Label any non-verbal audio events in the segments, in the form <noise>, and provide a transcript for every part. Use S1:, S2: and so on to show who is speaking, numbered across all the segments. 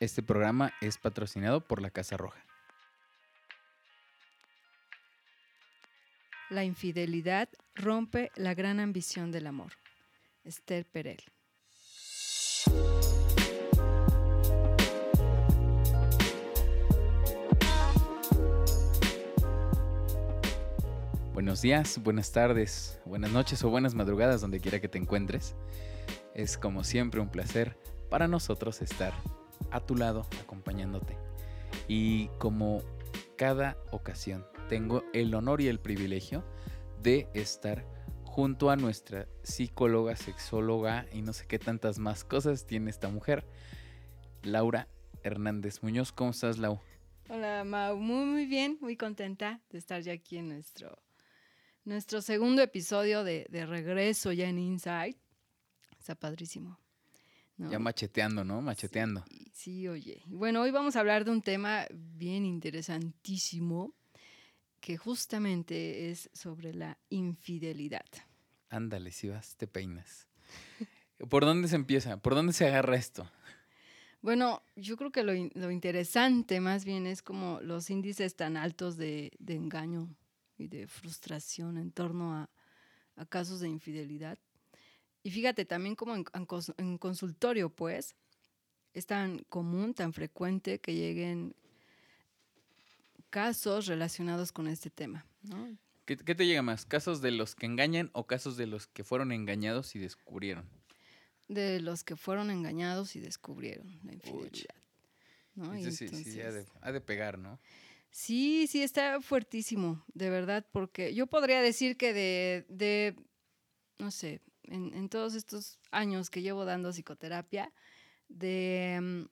S1: Este programa es patrocinado por la Casa Roja.
S2: La infidelidad rompe la gran ambición del amor. Esther Perel.
S1: Buenos días, buenas tardes, buenas noches o buenas madrugadas donde quiera que te encuentres. Es como siempre un placer para nosotros estar a tu lado acompañándote. Y como cada ocasión tengo el honor y el privilegio de estar junto a nuestra psicóloga, sexóloga y no sé qué tantas más cosas tiene esta mujer, Laura Hernández Muñoz. ¿Cómo estás, Lau?
S2: Hola, Mau. Muy, muy bien, muy contenta de estar ya aquí en nuestro, nuestro segundo episodio de, de regreso ya en Inside. Está padrísimo. ¿No?
S1: Ya macheteando, ¿no? Macheteando.
S2: Sí, sí, oye. Bueno, hoy vamos a hablar de un tema bien interesantísimo que justamente es sobre la infidelidad.
S1: Ándale, si vas, te peinas. <laughs> ¿Por dónde se empieza? ¿Por dónde se agarra esto?
S2: Bueno, yo creo que lo, in- lo interesante más bien es como los índices tan altos de, de engaño y de frustración en torno a, a casos de infidelidad. Y fíjate, también como en, en cons- en consultorio, pues, es tan común, tan frecuente que lleguen casos relacionados con este tema, ¿no?
S1: ¿Qué, qué te llega más? ¿Casos de los que engañan o casos de los que fueron engañados y descubrieron?
S2: De los que fueron engañados y descubrieron la infidelidad. ¿no?
S1: Sí, sí, ha de, ha de pegar, ¿no?
S2: Sí, sí, está fuertísimo, de verdad, porque yo podría decir que de, de no sé, en, en todos estos años que llevo dando psicoterapia, de, mm,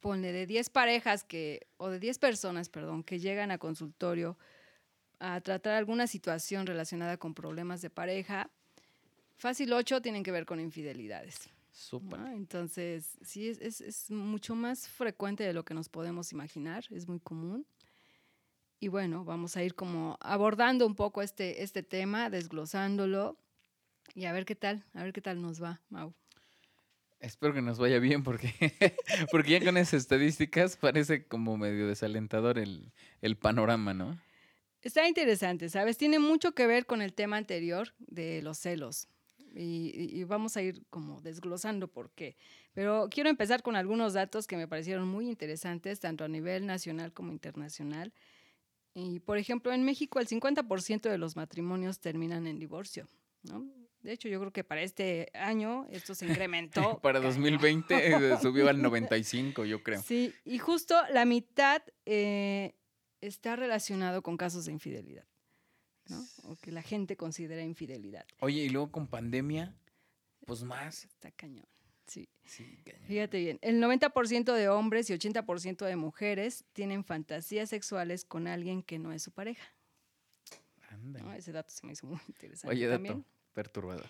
S2: ponle, de 10 parejas que, o de 10 personas, perdón, que llegan a consultorio a tratar alguna situación relacionada con problemas de pareja, fácil 8 tienen que ver con infidelidades.
S1: Súper.
S2: ¿no? Entonces, sí, es, es, es mucho más frecuente de lo que nos podemos imaginar, es muy común. Y bueno, vamos a ir como abordando un poco este, este tema, desglosándolo y a ver qué tal, a ver qué tal nos va, Mau.
S1: Espero que nos vaya bien porque, <laughs> porque ya con esas estadísticas parece como medio desalentador el, el panorama, ¿no?
S2: Está interesante, ¿sabes? Tiene mucho que ver con el tema anterior de los celos. Y, y- vamos a ir como desglosando por qué. Pero quiero empezar con algunos datos que me parecieron muy interesantes, tanto a nivel nacional como internacional. Y, por ejemplo, en México el 50% de los matrimonios terminan en divorcio. ¿no? De hecho, yo creo que para este año esto se <laughs> incrementó.
S1: Para
S2: cañón.
S1: 2020 eh, <laughs> subió al 95, yo creo.
S2: Sí, y justo la mitad eh, está relacionado con casos de infidelidad, ¿no? O que la gente considera infidelidad.
S1: Oye, y luego con pandemia, pues más.
S2: Está cañón. Sí.
S1: Sí, cañón.
S2: Fíjate bien, el 90% de hombres y 80% de mujeres tienen fantasías sexuales con alguien que no es su pareja. ¿no? Ese dato se me hizo muy interesante
S1: Oye, dato
S2: también.
S1: Perturbador.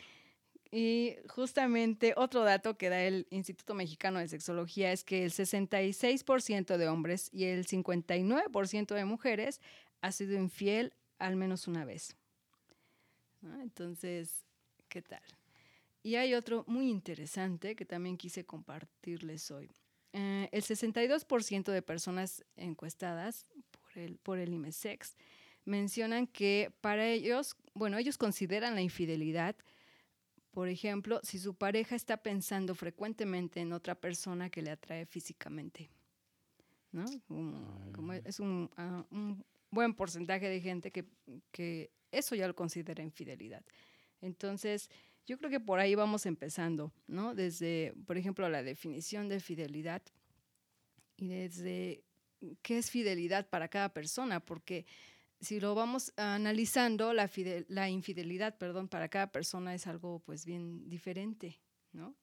S2: Y justamente otro dato que da el Instituto Mexicano de Sexología es que el 66% de hombres y el 59% de mujeres ha sido infiel al menos una vez. Entonces, ¿qué tal? Y hay otro muy interesante que también quise compartirles hoy. Eh, el 62% de personas encuestadas por el, por el IMESEX mencionan que para ellos, bueno, ellos consideran la infidelidad por ejemplo, si su pareja está pensando frecuentemente en otra persona que le atrae físicamente. ¿no? Como- como es un, ah, un buen porcentaje de gente que, que eso ya lo considera infidelidad. Entonces, yo creo que por ahí vamos empezando, ¿no? Desde, por ejemplo, la definición de fidelidad y desde qué es fidelidad para cada persona, porque si lo vamos analizando, la, la infidelidad, perdón, para cada persona es algo pues bien diferente, ¿no?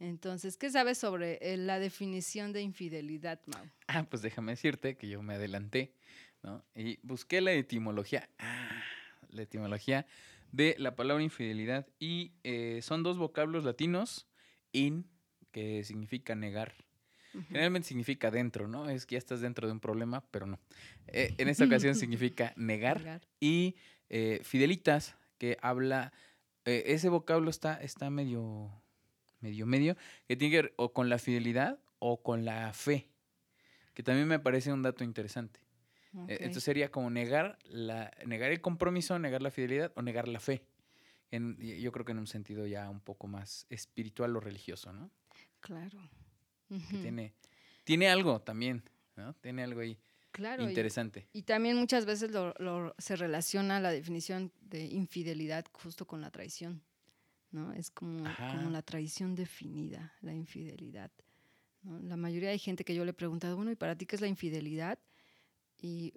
S2: Entonces, ¿qué sabes sobre eh, la definición de infidelidad, Mau?
S1: Ah, pues déjame decirte que yo me adelanté, ¿no? Y busqué la etimología. Ah, la etimología de la palabra infidelidad. Y eh, son dos vocablos latinos. In, que significa negar. Generalmente significa dentro, ¿no? Es que ya estás dentro de un problema, pero no. Eh, en esta ocasión <laughs> significa negar.
S2: Negar.
S1: Y eh, fidelitas, que habla. eh, ese vocablo está, está medio. medio medio. Que tiene que ver o con la fidelidad o con la fe, que también me parece un dato interesante. E-. Entonces sería como negar, la, negar el compromiso, negar la fidelidad o negar la fe. En, yo creo que en un sentido ya un poco más espiritual o religioso, ¿no?
S2: Claro.
S1: Que tiene, tiene algo también, ¿no? Tiene algo ahí
S2: Claro.
S1: interesante.
S2: Y también muchas veces lo, lo- se relaciona la definición de infidelidad justo con la traición, ¿no? Es como, como la traición definida, la infidelidad. ¿no? La mayoría de gente que yo le he preguntado, bueno, ¿y para ti qué es la infidelidad? Y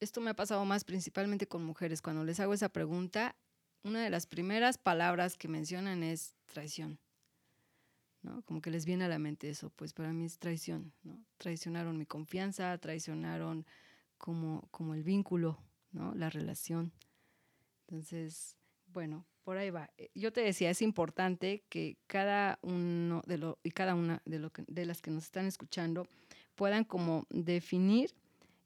S2: esto me ha pasado más principalmente con mujeres. Cuando les hago esa pregunta, una de las primeras palabras que mencionan es traición. ¿No? Como que les viene a la mente eso, pues para mí es traición, ¿no? Traicionaron mi confianza, traicionaron como, como el vínculo, ¿no? La relación. Entonces, bueno, por ahí va. Eh, Yo te decía, es importante que cada uno de lo, y cada una de, lo de las que nos están escuchando puedan como definir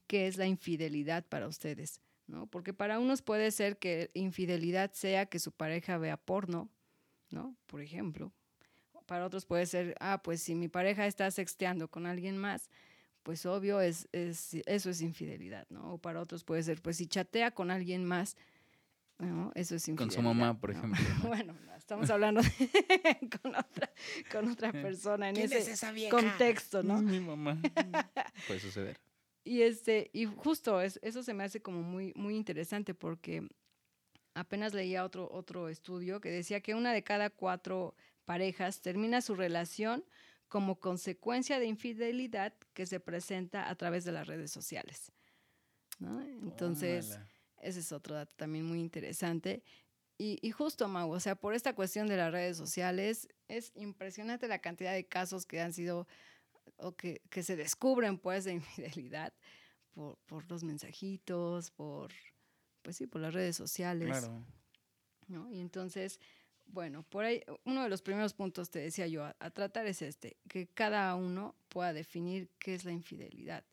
S2: qué es la infidelidad para ustedes, ¿no? Porque para unos puede ser que infidelidad sea que su pareja vea porno, ¿no? Por ejemplo. Para otros puede ser, ah, pues si mi pareja está sexteando con alguien más, pues obvio es, es- eso es infidelidad, ¿no? O para otros puede ser, pues si chatea con alguien más, ¿no? Eso es
S1: Con
S2: infidelidad.
S1: su mamá, por
S2: ¿no? <laughs>
S1: ejemplo. ¿no?
S2: bueno, no, estamos hablando de- <laughs> con, otra, con otra <laughs> persona en ese
S1: esa
S2: contexto, ¿no?
S1: Mi mamá. Puede suceder.
S2: Y este, y justo es- eso se me hace como muy, muy interesante porque apenas leía otro, otro estudio que decía que una de cada cuatro parejas termina su relación como consecuencia de infidelidad que se presenta a través de las redes sociales. ¿no? Entonces, ese es otro dato también muy interesante. Y, y justo, Mau, o sea, por esta cuestión de las redes sociales, es impresionante la cantidad de casos que han sido o que, que se descubren, pues, de infidelidad por, por los mensajitos, por, pues sí, por las redes sociales.
S1: Claro.
S2: ¿no? Y entonces, bueno, por ahí uno de los primeros puntos, te decía yo, a, a tratar es este, que cada uno pueda definir qué es la infidelidad.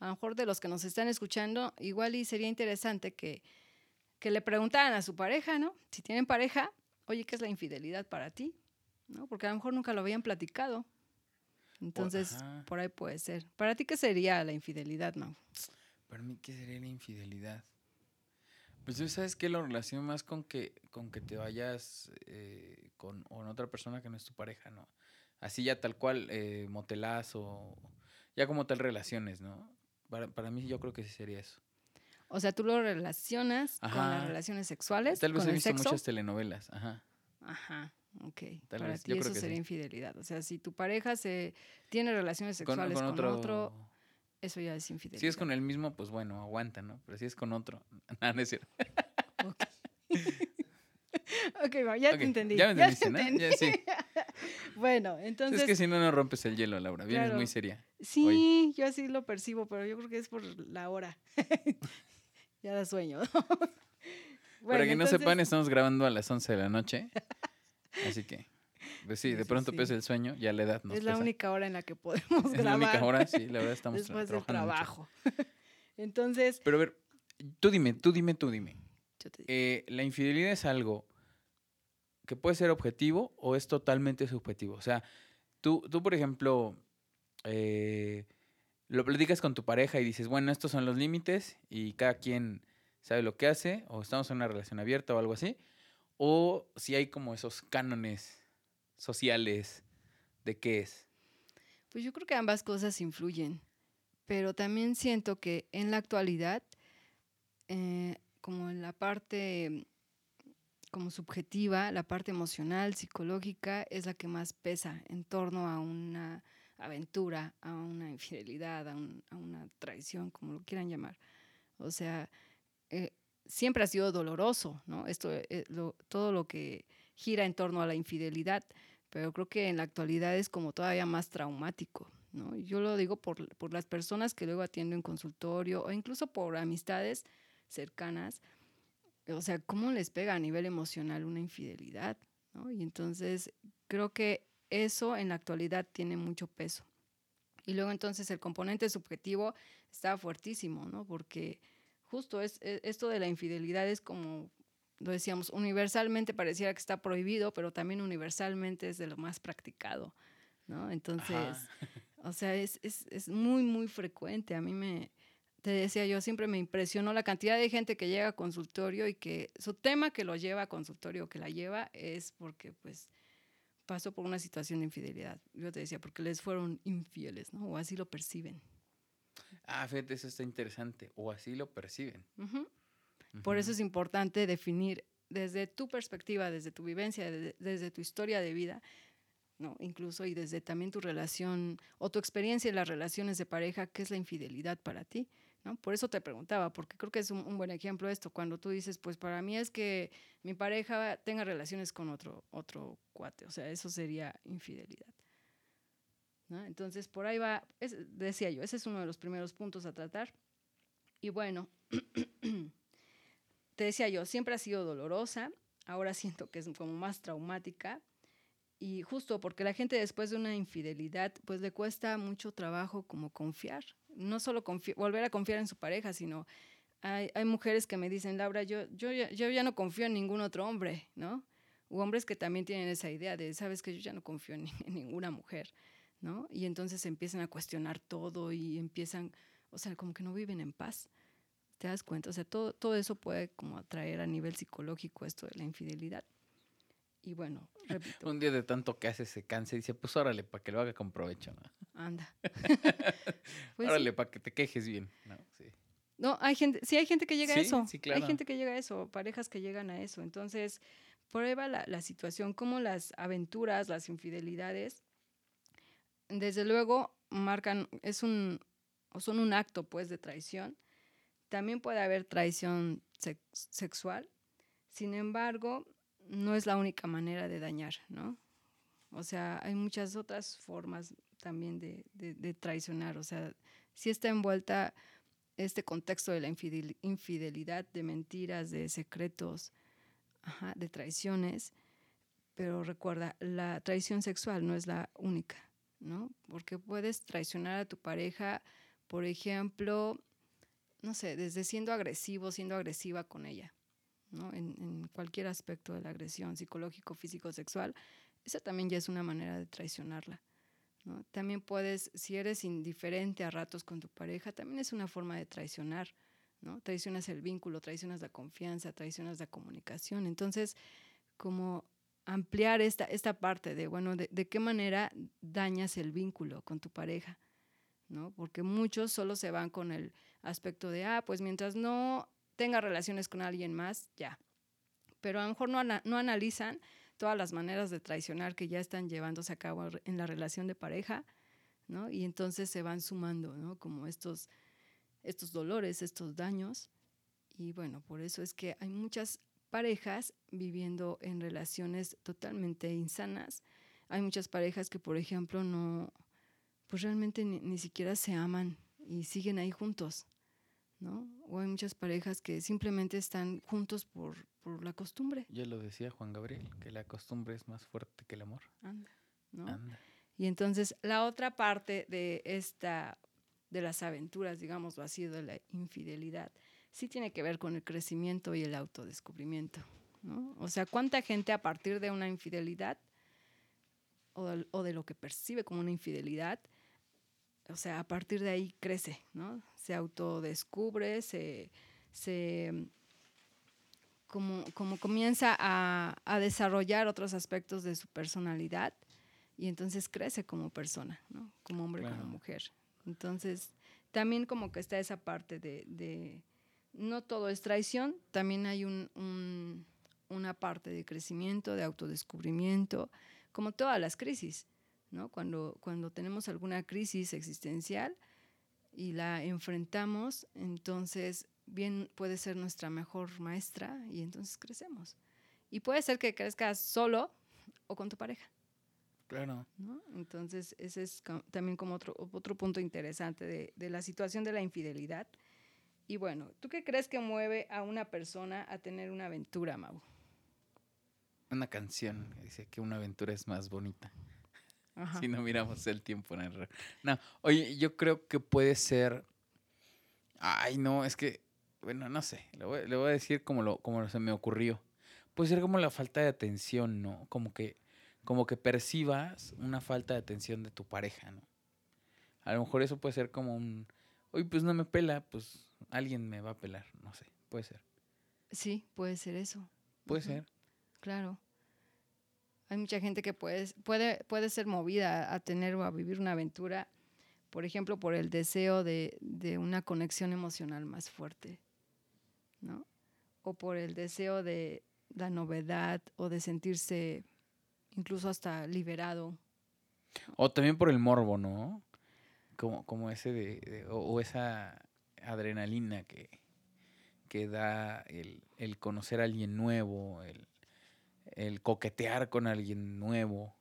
S2: A lo mejor de los que nos están escuchando, igual y sería interesante que, que le preguntaran a su pareja, ¿no? Si tienen pareja, oye, ¿qué es la infidelidad para ti? ¿No? Porque a lo mejor nunca lo habían platicado. Entonces,
S1: ajá.
S2: por ahí puede ser. ¿Para ti qué sería la infidelidad, Mau?
S1: Para mí, ¿qué sería la infidelidad? Pues yo sabes que lo relaciono más con que, con que te vayas eh, con, con otra persona que no es tu pareja, ¿no? Así ya tal cual, eh, motelazo, ya como tal relaciones, ¿no? Para, para mí yo creo que sí sería eso.
S2: O sea, tú lo relacionas con las relaciones sexuales,
S1: Tal vez
S2: con
S1: he visto
S2: sexo.
S1: muchas telenovelas, ajá.
S2: Ajá, ok.
S1: Tal
S2: Para
S1: vez,
S2: ti
S1: yo creo
S2: eso
S1: que
S2: sería
S1: sí.
S2: infidelidad. O sea, si tu pareja se tiene relaciones sexuales
S1: con
S2: con,
S1: otro...
S2: otro, eso ya es infidelidad.
S1: Si es con el mismo, pues bueno, aguanta, ¿no? Pero si es con otro, <laughs> no es cierto.
S2: Ok, <laughs> Ok, va, ya te entendí.
S1: Ya me
S2: te
S1: entendiste, ¿no?
S2: entendí.
S1: Ya, sí. <laughs>
S2: Bueno, entonces,
S1: es que si no, no rompes el hielo, Laura. Vienes
S2: Claro.
S1: muy seria.
S2: sí, yo así lo percibo, pero yo creo que es por la hora. ya da sueño. ¿no?
S1: Para
S2: Bueno,
S1: que no sepan, estamos grabando a las 11 de la noche. Así que, sí, de pronto
S2: sí.
S1: pesa el sueño, ya la edad nos
S2: es la
S1: pesa.
S2: única hora en la que podemos
S1: Es la
S2: grabar
S1: única hora, sí, la verdad estamos
S2: después del
S1: trabajando mucho.
S2: trabajo. <laughs> entonces,
S1: Pero a ver, tú dime, tú dime, tú dime.
S2: yo te digo,
S1: Eh, ¿La infidelidad es algo que puede ser objetivo o es totalmente subjetivo? O sea, tú, tú por ejemplo, eh, lo platicas con tu pareja y dices, bueno, estos son los límites y cada quien sabe lo que hace, o estamos en una relación abierta o algo así, o si hay como esos cánones sociales de qué es.
S2: Pues yo creo que ambas cosas influyen, pero también siento que en la actualidad, eh, como en la parte como subjetiva, la parte emocional, psicológica, es la que más pesa en torno a una aventura, a una infidelidad, a, un- a una traición, como lo quieran llamar. O sea, eh, siempre ha sido doloroso, ¿no? Esto, eh, todo lo que gira en torno a la infidelidad, pero creo que en la actualidad es como todavía más traumático, ¿no? Yo lo digo por, por las personas que luego atiendo en consultorio o incluso por amistades cercanas, o sea, cómo les pega a nivel emocional una infidelidad, ¿no? Y entonces creo que eso en la actualidad tiene mucho peso. Y luego entonces el componente subjetivo está fuertísimo, ¿no? Porque justo es, e- esto de la infidelidad es como, lo decíamos, universalmente pareciera que está prohibido, pero también universalmente es de lo más practicado, ¿no? Entonces,
S1: Ajá. <laughs>
S2: O sea, es, es, es muy, muy frecuente. A mí me, te decía yo, siempre me impresionó la cantidad de gente que llega a consultorio y que su tema que lo lleva a consultorio, que la lleva, es porque pues pasó por una situación de infidelidad. Yo te decía, porque les fueron infieles, ¿no? O así lo perciben.
S1: Ah, fíjate, eso está interesante. O así lo perciben.
S2: Por eso es importante definir desde tu perspectiva, desde tu vivencia, desde, tu historia de vida, ¿no? incluso y desde también tu relación o tu experiencia en las relaciones de pareja, qué es la infidelidad para ti. ¿no? Por eso te preguntaba, porque creo que es un, buen ejemplo esto, cuando tú dices, pues para mí es que mi pareja tenga relaciones con otro, otro cuate, o sea, eso sería infidelidad. ¿no? Entonces, por ahí va, decía yo, ese es uno de los primeros puntos a tratar. Y bueno, <clears throat> te decía yo, siempre ha sido dolorosa, ahora siento que es como más traumática. Y justo porque la gente después de una infidelidad, pues le cuesta mucho trabajo como confiar. No solo volver a confiar en su pareja, sino hay, mujeres que me dicen, Laura, yo, yo, ya, yo ya no confío en ningún otro hombre, ¿no? U hombres que también tienen esa idea de, sabes que yo ya no confío en, en ninguna mujer. ¿no? Y entonces empiezan a cuestionar todo y empiezan, o sea, como que no viven en paz. ¿Te das cuenta? O sea, todo, todo eso puede como atraer a nivel psicológico esto de la infidelidad. Y bueno, <laughs> repito.
S1: Un día de tanto que hace se cansa y dice, pues órale, para que lo haga con provecho, ¿no? <laughs>
S2: Anda. <laughs>
S1: pues órale, para que te quejes bien, ¿no? Sí.
S2: No, hay gente, sí hay gente que llega a eso. Sí, claro. Hay gente que llega a eso, parejas que llegan a eso. Entonces, prueba la, la situación, como las aventuras, las infidelidades desde luego marcan, es un, o son un acto pues de traición. También puede haber traición sexual. Sin embargo, no es la única manera de dañar, ¿no? O sea, hay muchas otras formas también de, traicionar. O sea, si está envuelta este contexto de la infidelidad, de mentiras, de secretos, de traiciones. Pero recuerda, la traición sexual no es la única. ¿no? Porque puedes traicionar a tu pareja, por ejemplo, no sé, desde siendo agresivo, siendo agresiva con ella, ¿no? En, cualquier aspecto de la agresión, psicológico, físico, sexual, esa también ya es una manera de traicionarla. ¿no? También puedes, si eres indiferente a ratos con tu pareja, también es una forma de traicionar, ¿no? Traicionas el vínculo, traicionas la confianza, traicionas la comunicación. Entonces, como ampliar esta, esta parte de, bueno, de, qué manera dañas el vínculo con tu pareja, ¿no? Porque muchos solo se van con el aspecto de, ah, pues mientras no tenga relaciones con alguien más, ya. Pero a lo mejor no, no analizan todas las maneras de traicionar que ya están llevándose a cabo en la relación de pareja, ¿no? Y entonces se van sumando, ¿no? Como estos, estos dolores, estos daños. Y bueno, por eso es que hay muchas parejas viviendo en relaciones totalmente insanas. Hay muchas parejas que, por ejemplo, no, pues realmente ni, siquiera se aman y siguen ahí juntos, ¿no? O hay muchas parejas que simplemente están juntos por, por la costumbre.
S1: Ya lo decía Juan Gabriel, que la costumbre es más fuerte que el amor.
S2: Anda, ¿no? Anda. Y entonces la otra parte de esta, de las aventuras, digamos, ha sido la infidelidad, sí tiene que ver con el crecimiento y el autodescubrimiento. ¿no? O sea, ¿cuánta gente a partir de una infidelidad o de, lo que percibe como una infidelidad, o sea, a partir de ahí crece, ¿no? Se autodescubre, se, se como, como comienza a, a, desarrollar otros aspectos de su personalidad y entonces crece como persona, ¿no? Como hombre, como mujer. Entonces, también como que está esa parte de no todo es traición, también hay una parte de crecimiento, de autodescubrimiento, como todas las crisis, ¿no? Cuando, cuando tenemos alguna crisis existencial y la enfrentamos, entonces bien puede ser nuestra mejor maestra y entonces crecemos. Y puede ser que crezcas solo o con tu pareja.
S1: Claro.
S2: Entonces, ese es también como otro, otro punto interesante de, de la situación de la infidelidad y bueno, ¿tú qué crees que mueve a una persona a tener una aventura, Mau?
S1: Una canción que dice que una aventura es más bonita. Si no miramos el tiempo en el... No, oye, yo creo que puede ser... Ay, no, es que... Bueno, no sé. Le voy, le voy a decir como, lo, como se me ocurrió. Puede ser como la falta de atención, ¿no? Como que, como que percibas una falta de atención de tu pareja, ¿no? a lo mejor eso puede ser como un, oye, pues no me pela, pues alguien me va a pelar, no sé, puede ser.
S2: Sí, puede ser eso.
S1: Puede ser.
S2: Claro. Hay mucha gente que puede, puede, puede ser movida a tener o a vivir una aventura, por ejemplo, por el deseo de, de una conexión emocional más fuerte, ¿no? O por el deseo de la novedad o de sentirse incluso hasta liberado.
S1: O también por el morbo, ¿no? Como, como ese de, o, o esa adrenalina que, que da el, el conocer a alguien nuevo, el, el coquetear con alguien nuevo.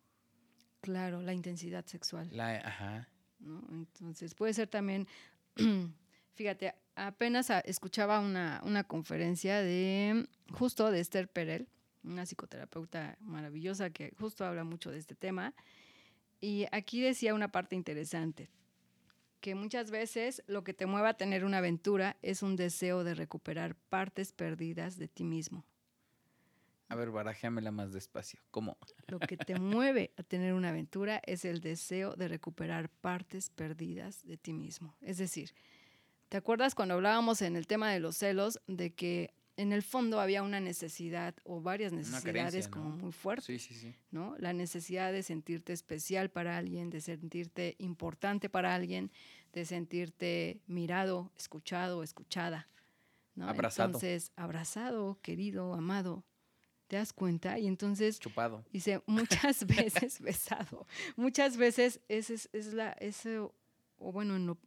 S2: Claro, la intensidad sexual.
S1: La, ajá.
S2: ¿no? Entonces puede ser también, <clears throat> fíjate, apenas escuchaba una, una conferencia de justo de Esther Perel, una psicoterapeuta maravillosa que justo habla mucho de este tema. Y aquí decía una parte interesante, que muchas veces lo que te mueve a tener una aventura es un deseo de recuperar partes perdidas de ti mismo.
S1: A ver, barajéamela más despacio. ¿Cómo?
S2: Lo que te mueve a tener una aventura es el deseo de recuperar partes perdidas de ti mismo. Es decir, ¿te acuerdas cuando hablábamos en el tema de los celos de que en el fondo había una necesidad o varias necesidades
S1: carencia,
S2: como muy fuertes?
S1: Sí, sí, sí.
S2: ¿no? La necesidad de sentirte especial para alguien, de sentirte importante para alguien, de sentirte mirado, escuchado, escuchada. ¿no?
S1: Abrazado.
S2: Entonces, abrazado, querido, amado. ¿Te das cuenta? Y entonces
S1: Chupado.
S2: Dice, muchas <laughs> veces besado. Muchas veces ese es, es la, ese, o bueno, en lo-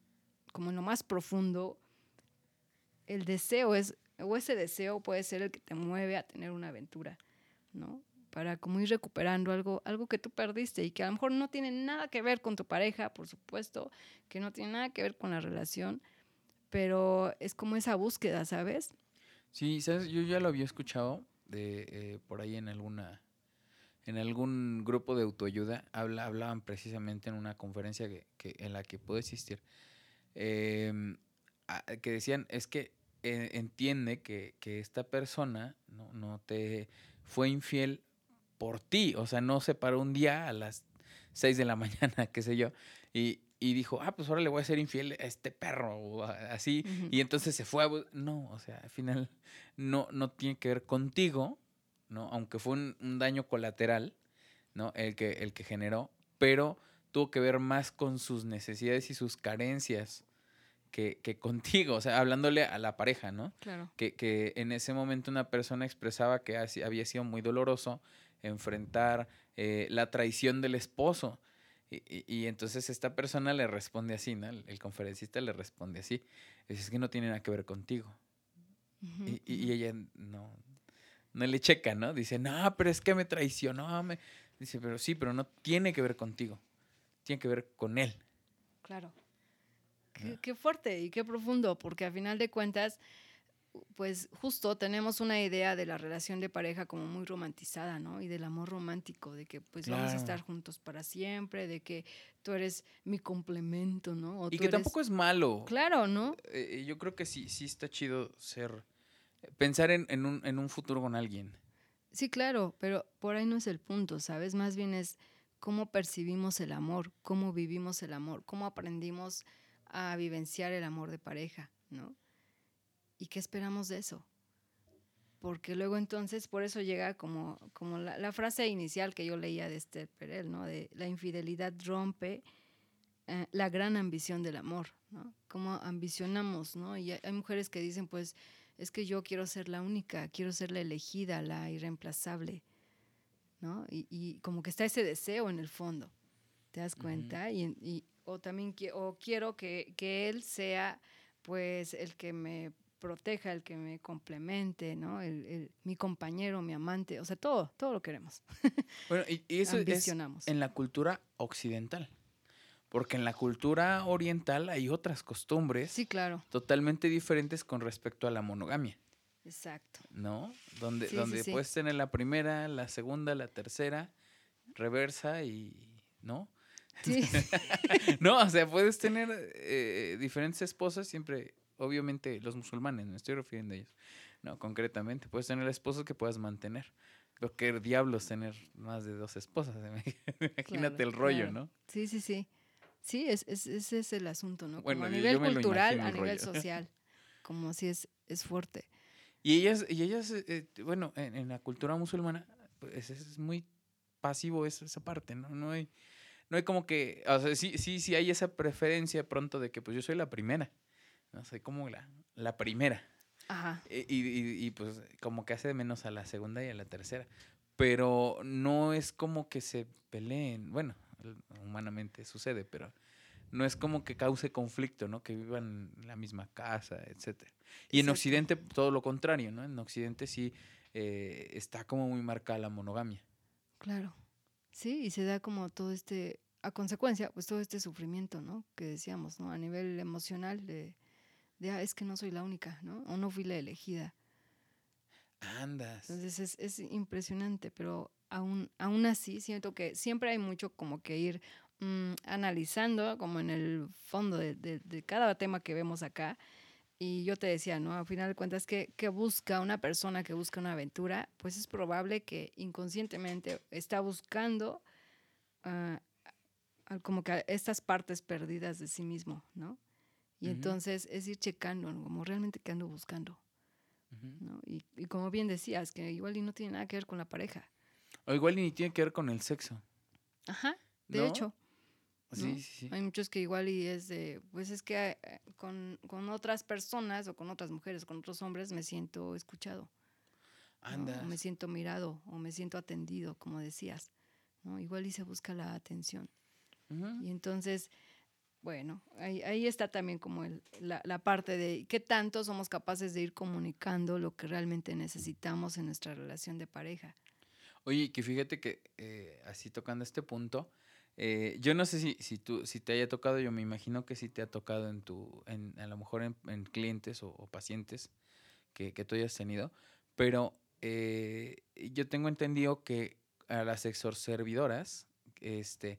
S2: como en lo más profundo, el deseo es, o ese deseo puede ser el que te mueve a tener una aventura, ¿no? Para como ir recuperando algo, algo que tú perdiste y que a lo mejor no tiene nada que ver con tu pareja, por supuesto, que no tiene nada que ver con la relación, pero es como esa búsqueda, ¿sabes?
S1: Sí, ¿sabes? Yo ya lo había escuchado de eh, por ahí en alguna en algún grupo de autoayuda habla, hablaban precisamente en una conferencia que, que- en la que pude asistir em, a- que decían es que eh, entiende que, que esta persona no, no te fue infiel por ti, o sea, no se paró un día a las 6 de la <laughs> mañana, qué sé yo, y, y dijo, ah, pues ahora le voy a ser infiel a este perro, o así, y entonces se fue a... No, o sea, al final no, no tiene que ver contigo, ¿no? Aunque fue un, un daño colateral, ¿no? El que, el que generó, pero tuvo que ver más con sus necesidades y sus carencias que, que contigo, o sea, hablándole a la pareja, ¿no?
S2: Claro.
S1: Que, que en ese momento una persona expresaba que había sido muy doloroso enfrentar eh, la traición del esposo. Y, y- y entonces esta persona le responde así, ¿no? El, el conferencista le responde así. Es que no tiene nada que ver contigo. Y, y-
S2: ujú.
S1: y ella no, no le checa, ¿no? Dice, no, pero es que me traicionó. Me... Dice, pero sí, pero no tiene que ver contigo. Tiene que ver con él.
S2: Claro. Qué,
S1: ¿no?
S2: qué fuerte y qué profundo, porque a final de cuentas, pues justo tenemos una idea de la relación de pareja como muy romantizada, ¿no? Y del amor romántico, de que pues vamos a estar
S1: Claro.
S2: juntos para siempre, de que tú eres mi complemento, ¿no? O
S1: Y que
S2: eres-
S1: tampoco es malo.
S2: Claro, ¿no?
S1: Eh, yo creo que sí, sí está chido ser. Pensar en, en un, en un futuro con alguien.
S2: Sí, claro, pero por ahí no es el punto, ¿sabes? Más bien es cómo percibimos el amor, cómo vivimos el amor, cómo aprendimos a vivenciar el amor de pareja, ¿no? ¿Y qué esperamos de eso? Porque luego entonces, por eso llega como, como la, la frase inicial que yo leía de Esther Perel, ¿no? De la infidelidad rompe eh, la gran ambición del amor, ¿no? Cómo ambicionamos, ¿no? Y hay, hay mujeres que dicen, pues, es que yo quiero ser la única, quiero ser la elegida, la irreemplazable, ¿no? Y, y como que está ese deseo en el fondo, ¿te das cuenta? y, y- o también o quiero que, que él sea, pues, el que me proteja, el que me complemente, ¿no? El, el- mi compañero, mi amante, o sea, todo, todo lo queremos, <laughs>
S1: Bueno, y, y eso es en la cultura occidental. Porque en la cultura oriental hay otras costumbres
S2: Sí, claro,
S1: totalmente diferentes con respecto a la monogamia,
S2: exacto.
S1: ¿no? Donde,
S2: Sí,
S1: donde
S2: sí.
S1: puedes tener la primera, la segunda, la tercera, reversa y. ¿No?
S2: Sí, <laughs>
S1: no, o sea, puedes tener eh, diferentes esposas, siempre, obviamente, los musulmanes, me estoy refiriendo a ellos. No, concretamente, puedes tener esposos que puedas mantener. Lo que diablos tener más de dos esposas. <laughs> Imagínate
S2: Claro,
S1: el rollo,
S2: claro.
S1: ¿no?
S2: sí, sí, sí. Sí, es, es, ese es el asunto, ¿no?
S1: Bueno,
S2: como a nivel cultural, a
S1: el
S2: nivel <laughs> social. Como si es, es fuerte.
S1: Y ellas, y ellas eh, eh, bueno, en, en la cultura musulmana, pues es, es muy pasivo esa, esa parte, ¿no? No hay, no hay como que, o sea, sí, sí, sí hay esa preferencia pronto de que pues yo soy la primera, ¿no? Soy como la, la primera.
S2: Ajá.
S1: Y, y- y, pues como que hace de menos a la segunda y a la tercera. Pero no es como que se peleen. Bueno, humanamente sucede, pero no es como que cause conflicto, ¿no? Que vivan en la misma casa, etcétera. Y en. Occidente todo lo contrario, ¿no? En Occidente sí eh, está como muy marcada la monogamia.
S2: Claro. Sí, y se da como todo este, a consecuencia, pues todo este sufrimiento, ¿no? Que decíamos, ¿no? A nivel emocional de, de ah, es que no soy la única, ¿no? O no fui la elegida.
S1: Andas.
S2: Entonces es, es impresionante, pero aún, aún así siento que siempre hay mucho como que ir mm, analizando, como en el fondo de, de- de cada tema que vemos acá. Y yo te decía, ¿no? Al final de cuentas, que, que busca una persona que busca una aventura? Pues es probable que inconscientemente está buscando ah, como que estas partes perdidas de sí mismo, ¿no? Y
S1: Ujú.
S2: entonces es ir checando, ¿no? como realmente qué ando buscando.
S1: Ujú.
S2: ¿no? Y, y como bien decías, que igual y no tiene nada que ver con la pareja.
S1: O igual ni tiene que ver con el sexo.
S2: Ajá, de
S1: ¿no?
S2: hecho.
S1: Sí, sí, sí.
S2: Hay muchos que igual y es de, pues es que eh, con, con otras personas o con otras mujeres, con otros hombres me siento escuchado. ¿no?
S1: Andas.
S2: O me siento mirado o me siento atendido, como decías. ¿no? Igual y se busca la atención.
S1: Ujú.
S2: Y entonces, bueno, ahí, ahí está también como el- la, la parte de qué tanto somos capaces de ir comunicando lo que realmente necesitamos en nuestra relación de pareja.
S1: Oye, que fíjate que eh, así tocando este punto, eh, yo no sé si, si, tú, si te haya tocado, yo me imagino que sí te ha tocado en tu, en, a lo mejor en, en clientes o, o pacientes que, que tú hayas tenido, pero eh, yo tengo entendido que a las exorservidoras, este,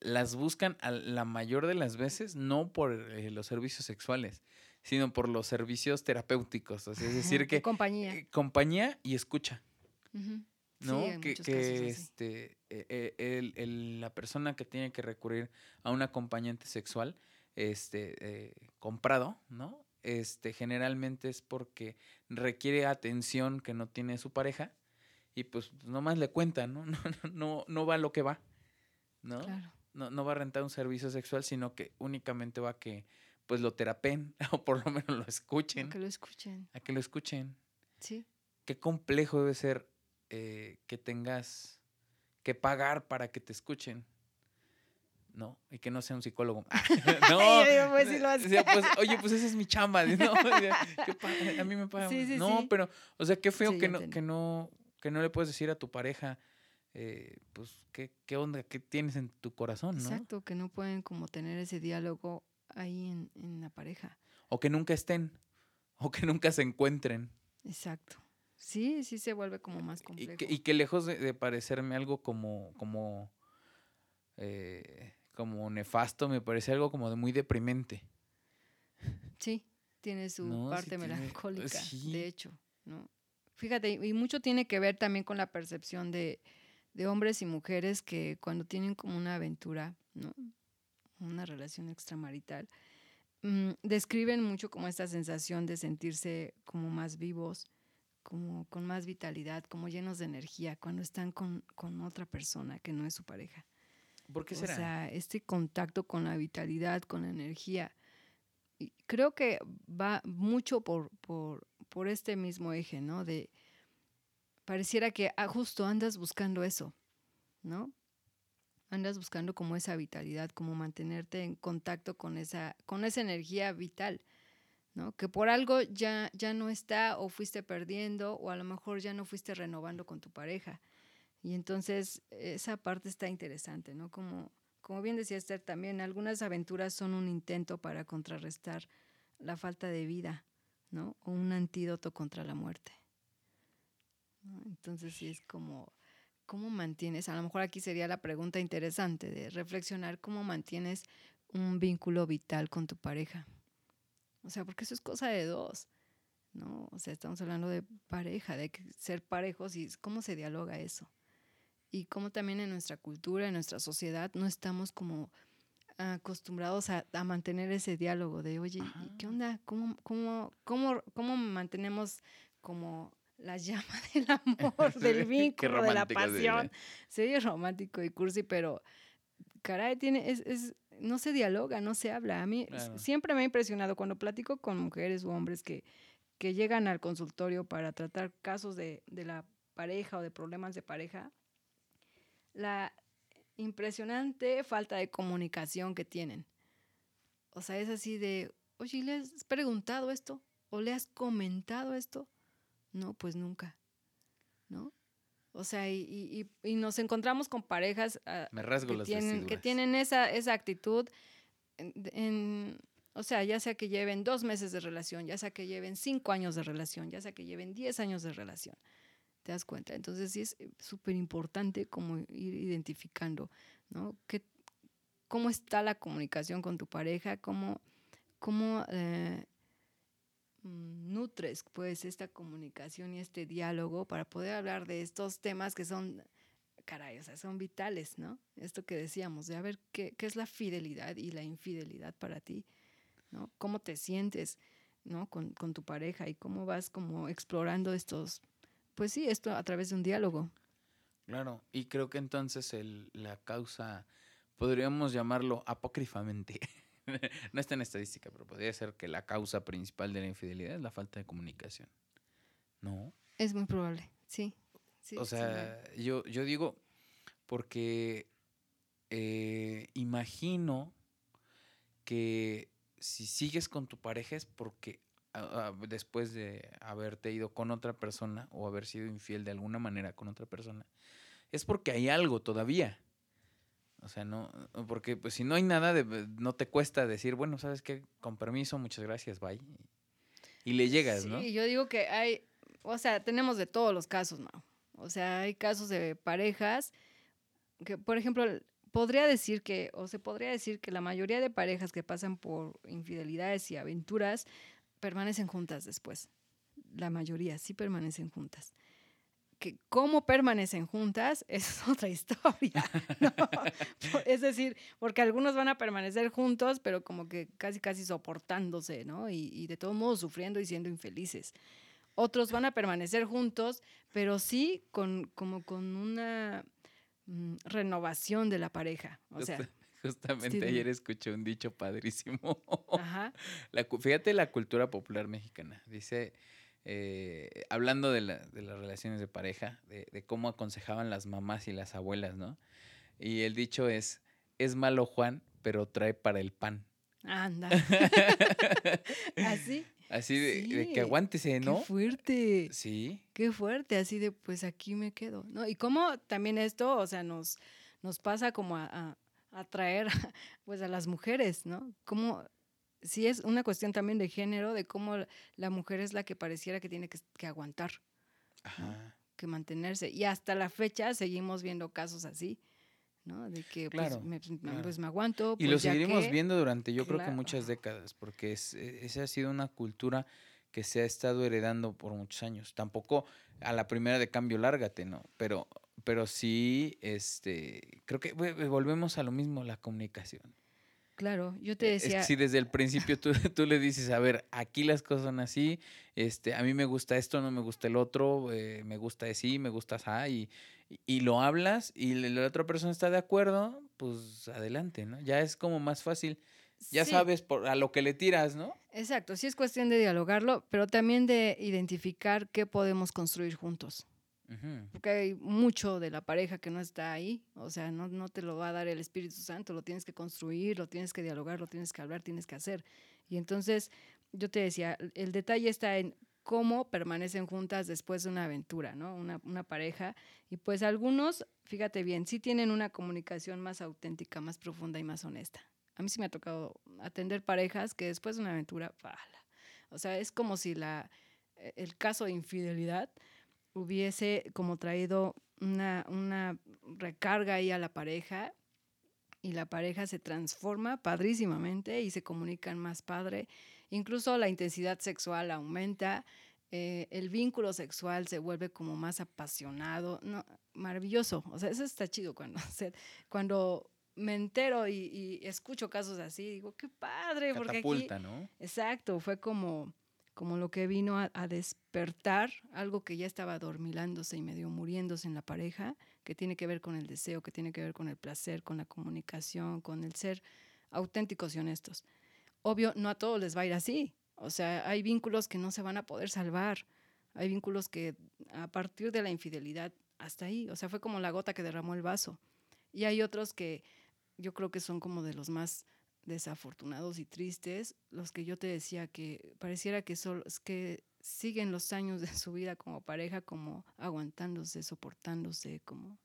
S1: las buscan a la mayor de las veces no por eh, los servicios sexuales, sino por los servicios terapéuticos, o sea, es decir, que
S2: compañía.
S1: eh, compañía y escucha. ¿no?
S2: Sí,
S1: que que, este, eh, el- el- la persona que tiene que recurrir a un acompañante sexual este, comprado, ¿no? Este, generalmente es porque requiere atención que no tiene su pareja y pues nomás le cuentan, <laughs> ¿no? No, no, no, va lo que va, ¿no?
S2: Claro.
S1: No, no va a rentar un servicio sexual, sino que únicamente va a que pues lo terapen <laughs> o por lo menos lo escuchen,
S2: Que lo escuchen.
S1: a que lo escuchen
S2: Sí.
S1: qué complejo debe ser eh, que tengas que pagar para que te escuchen. ¿No? Y que no sea un psicólogo. <laughs> <laughs> no.
S2: Yo, pues, sí lo
S1: o
S2: hace.
S1: sea, pues, oye, pues esa es mi chamba. ¿no? O sea, ¿qué pa- a mí me pagan.
S2: Sí, sí,
S1: no,
S2: sí.
S1: pero, o sea, qué feo que, no, que, no, que no le puedes decir a tu pareja, eh, pues, ¿qué, ¿qué onda? ¿Qué tienes en tu corazón? ¿no?
S2: Exacto, que no pueden como tener ese diálogo ahí en, en la pareja.
S1: O que nunca estén. <laughs> O que nunca se encuentren.
S2: Exacto. Sí, sí se vuelve como más
S1: Y
S2: complejo.
S1: que, y que lejos de, de parecerme algo como, como, eh, como nefasto, me parece algo como de muy deprimente.
S2: Sí, tiene su
S1: No, sí
S2: parte
S1: tiene-
S2: melancólica,
S1: sí.
S2: de hecho, ¿no? Fíjate, y mucho tiene que ver también con la percepción de, de hombres y mujeres que cuando tienen como una aventura, ¿no? Una relación extramarital, mm, describen mucho como esta sensación de sentirse como más vivos, como con más vitalidad, como llenos de energía cuando están con, con otra persona que no es su pareja.
S1: ¿Por qué
S2: O
S1: será?
S2: sea, este contacto con la vitalidad, con la energía. Y creo que va mucho por, por, por este mismo eje, ¿no? De pareciera que ah, justo andas buscando eso, ¿no? Andas buscando como esa vitalidad, como mantenerte en contacto con esa, con esa energía vital, ¿no? Que por algo ya, ya no está o fuiste perdiendo o a lo mejor ya no fuiste renovando con tu pareja. Y entonces esa parte está interesante, ¿no? Como, como bien decía Esther, también algunas aventuras son un intento para contrarrestar la falta de vida, ¿no? O un antídoto contra la muerte. ¿No? Entonces sí es como, ¿cómo mantienes? A lo mejor aquí sería la pregunta interesante de reflexionar cómo mantienes un vínculo vital con tu pareja. O sea, porque eso es cosa de dos, ¿no? O sea, estamos hablando de pareja, de ser parejos y cómo se dialoga eso y cómo también en nuestra cultura, en nuestra sociedad, no estamos como acostumbrados a, a mantener ese diálogo de, oye, ¿y ¿qué onda? ¿Cómo, cómo, cómo, cómo mantenemos como la llama <laughs> del amor, <laughs> del vínculo, de la pasión? Se oye romántico y cursi, pero caray, tiene, es, es, no se dialoga, no se habla. A mí
S1: Claro.
S2: siempre me ha impresionado cuando platico con mujeres o hombres que, que llegan al consultorio para tratar casos de, de la pareja o de problemas de pareja, la impresionante falta de comunicación que tienen. O sea, es así de, oye, ¿le has preguntado esto? ¿O le has comentado esto? No, pues nunca. ¿No? O sea, y, y- nos encontramos con parejas ah,
S1: Me rasgo
S2: que
S1: las
S2: tienen, que tienen esa, esa actitud, en, en- o sea, ya sea que lleven dos meses de relación, ya sea que lleven cinco años de relación, ya sea que lleven diez años de relación. ¿Te das cuenta? Entonces sí es eh, súper importante como ir identificando, ¿no? ¿Qué, ¿Cómo está la comunicación con tu pareja? ¿Cómo, cómo eh, nutres pues esta comunicación y este diálogo para poder hablar de estos temas que son caray, o sea, son vitales, ¿no? Esto que decíamos, de a ver qué, qué es la fidelidad y la infidelidad para ti, ¿no? ¿Cómo te sientes, ¿no? Con, con tu pareja y cómo vas como explorando estos, pues sí, esto a través de un diálogo.
S1: Claro, y creo que entonces el, la causa, podríamos llamarlo apócrifamente, <laughs> no está en estadística, pero podría ser que la causa principal de la infidelidad es la falta de comunicación. ¿No?
S2: Es muy probable, sí. sí,
S1: o
S2: sí,
S1: sea, yo, yo digo, porque eh, imagino que si sigues con tu pareja es porque ah, ah, después de haberte ido con otra persona o haber sido infiel de alguna manera con otra persona, es porque hay algo todavía. O sea, no, porque pues si no hay nada, de- no te cuesta decir, bueno, ¿sabes qué? Con permiso, muchas gracias, bye. Y le llegas,
S2: sí,
S1: ¿no?
S2: yo digo que hay, o sea, tenemos de todos los casos, ¿no? O sea, hay casos de parejas que, por ejemplo, podría decir que, o se podría decir que la mayoría de parejas que pasan por infidelidades y aventuras permanecen juntas después. La mayoría sí permanecen juntas. Que cómo permanecen juntas <laughs> es otra historia. ¿no? <laughs> es decir, porque algunos van a permanecer juntos, pero como que casi, casi soportándose, ¿no? Y, y de todos modos sufriendo y siendo infelices. Otros van a permanecer juntos, pero sí con, como con una mm, renovación de la pareja. O sea,
S1: Justa- Justamente ayer escuché un dicho padrísimo.
S2: ajá. <laughs>
S1: La fíjate la cultura popular mexicana. Dice, eh, hablando de, la- de las relaciones de pareja, de, de cómo aconsejaban las mamás y las abuelas, ¿no? Y el dicho es, es malo Juan, pero trae para el pan.
S2: Anda. <laughs> Así.
S1: Así de, que aguántese, ¿no?
S2: Qué fuerte.
S1: Sí,
S2: Qué fuerte, así de, pues aquí me quedo, ¿no? Y cómo también esto, o sea, nos, nos pasa como a, a, a atraer, <laughs> pues, a las mujeres, ¿no? Como, sí es una cuestión también de género, de cómo la mujer es la que pareciera que tiene que, que aguantar,
S1: ajá.
S2: que mantenerse. Y hasta la fecha seguimos viendo casos así, ¿no? De que,
S1: Claro,
S2: pues, me, pues,
S1: claro.
S2: pues, me aguanto.
S1: Y
S2: pues,
S1: lo seguiremos
S2: que-
S1: viendo durante yo creo que muchas décadas, porque es, e- esa ha sido una cultura que se ha estado heredando por muchos años. Tampoco a la primera de cambio lárgate, ¿no? Pero, pero sí, este, creo que ve- volvemos a lo mismo, la comunicación.
S2: Claro, yo te
S1: Eh, es que
S2: decía,
S1: si desde el principio tú, <laughs> tú le dices, a ver, aquí las cosas son así, este, a mí me gusta esto, no me gusta el otro, eh, me gusta así, me gusta así, y, y lo hablas y la la otra persona está de acuerdo, pues adelante, ¿no? Ya es como más fácil, ya
S2: sí.
S1: sabes por, a lo que le tiras, ¿no?
S2: Exacto, sí es cuestión de dialogarlo, pero también de identificar qué podemos construir juntos.
S1: Ujú.
S2: Porque hay mucho de la pareja que no está ahí, o sea, no, no te lo va a dar el Espíritu Santo, lo tienes que construir, lo tienes que dialogar, lo tienes que hablar, tienes que hacer. Y entonces, yo te decía, el- el detalle está en cómo permanecen juntas después de una aventura, ¿no? Una, una pareja. Y pues algunos, fíjate bien, sí tienen una comunicación más auténtica, más profunda y más honesta. A mí sí me ha tocado atender parejas que después de una aventura, ¡pala! o sea, es como si la, e, el caso de infidelidad hubiese como traído una, una recarga ahí a la pareja y la pareja se transforma padrísimamente y se comunican más padre. Incluso la intensidad sexual aumenta, eh, el vínculo sexual se vuelve como más apasionado. No, maravilloso. O sea, eso está chido cuando, <laughs> se- cuando me entero y, escucho casos así, digo, qué padre, porque aquí,
S1: ¿no?
S2: Exacto, fue como, como lo que vino a, despertar algo que ya estaba adormilándose y medio muriéndose en la pareja, que tiene que ver con el deseo, que tiene que ver con el placer, con la comunicación, con el ser auténticos y honestos. Obvio, no a todos les va a ir así. O sea, hay vínculos que no se van a poder salvar. Hay vínculos que a partir de la infidelidad hasta ahí, o sea, fue como la gota que derramó el vaso. Y hay otros que yo creo que son como de los más desafortunados y tristes, los que yo te decía que pareciera que, solo, que siguen los años <laughs> de su vida como pareja, como aguantándose, soportándose, como,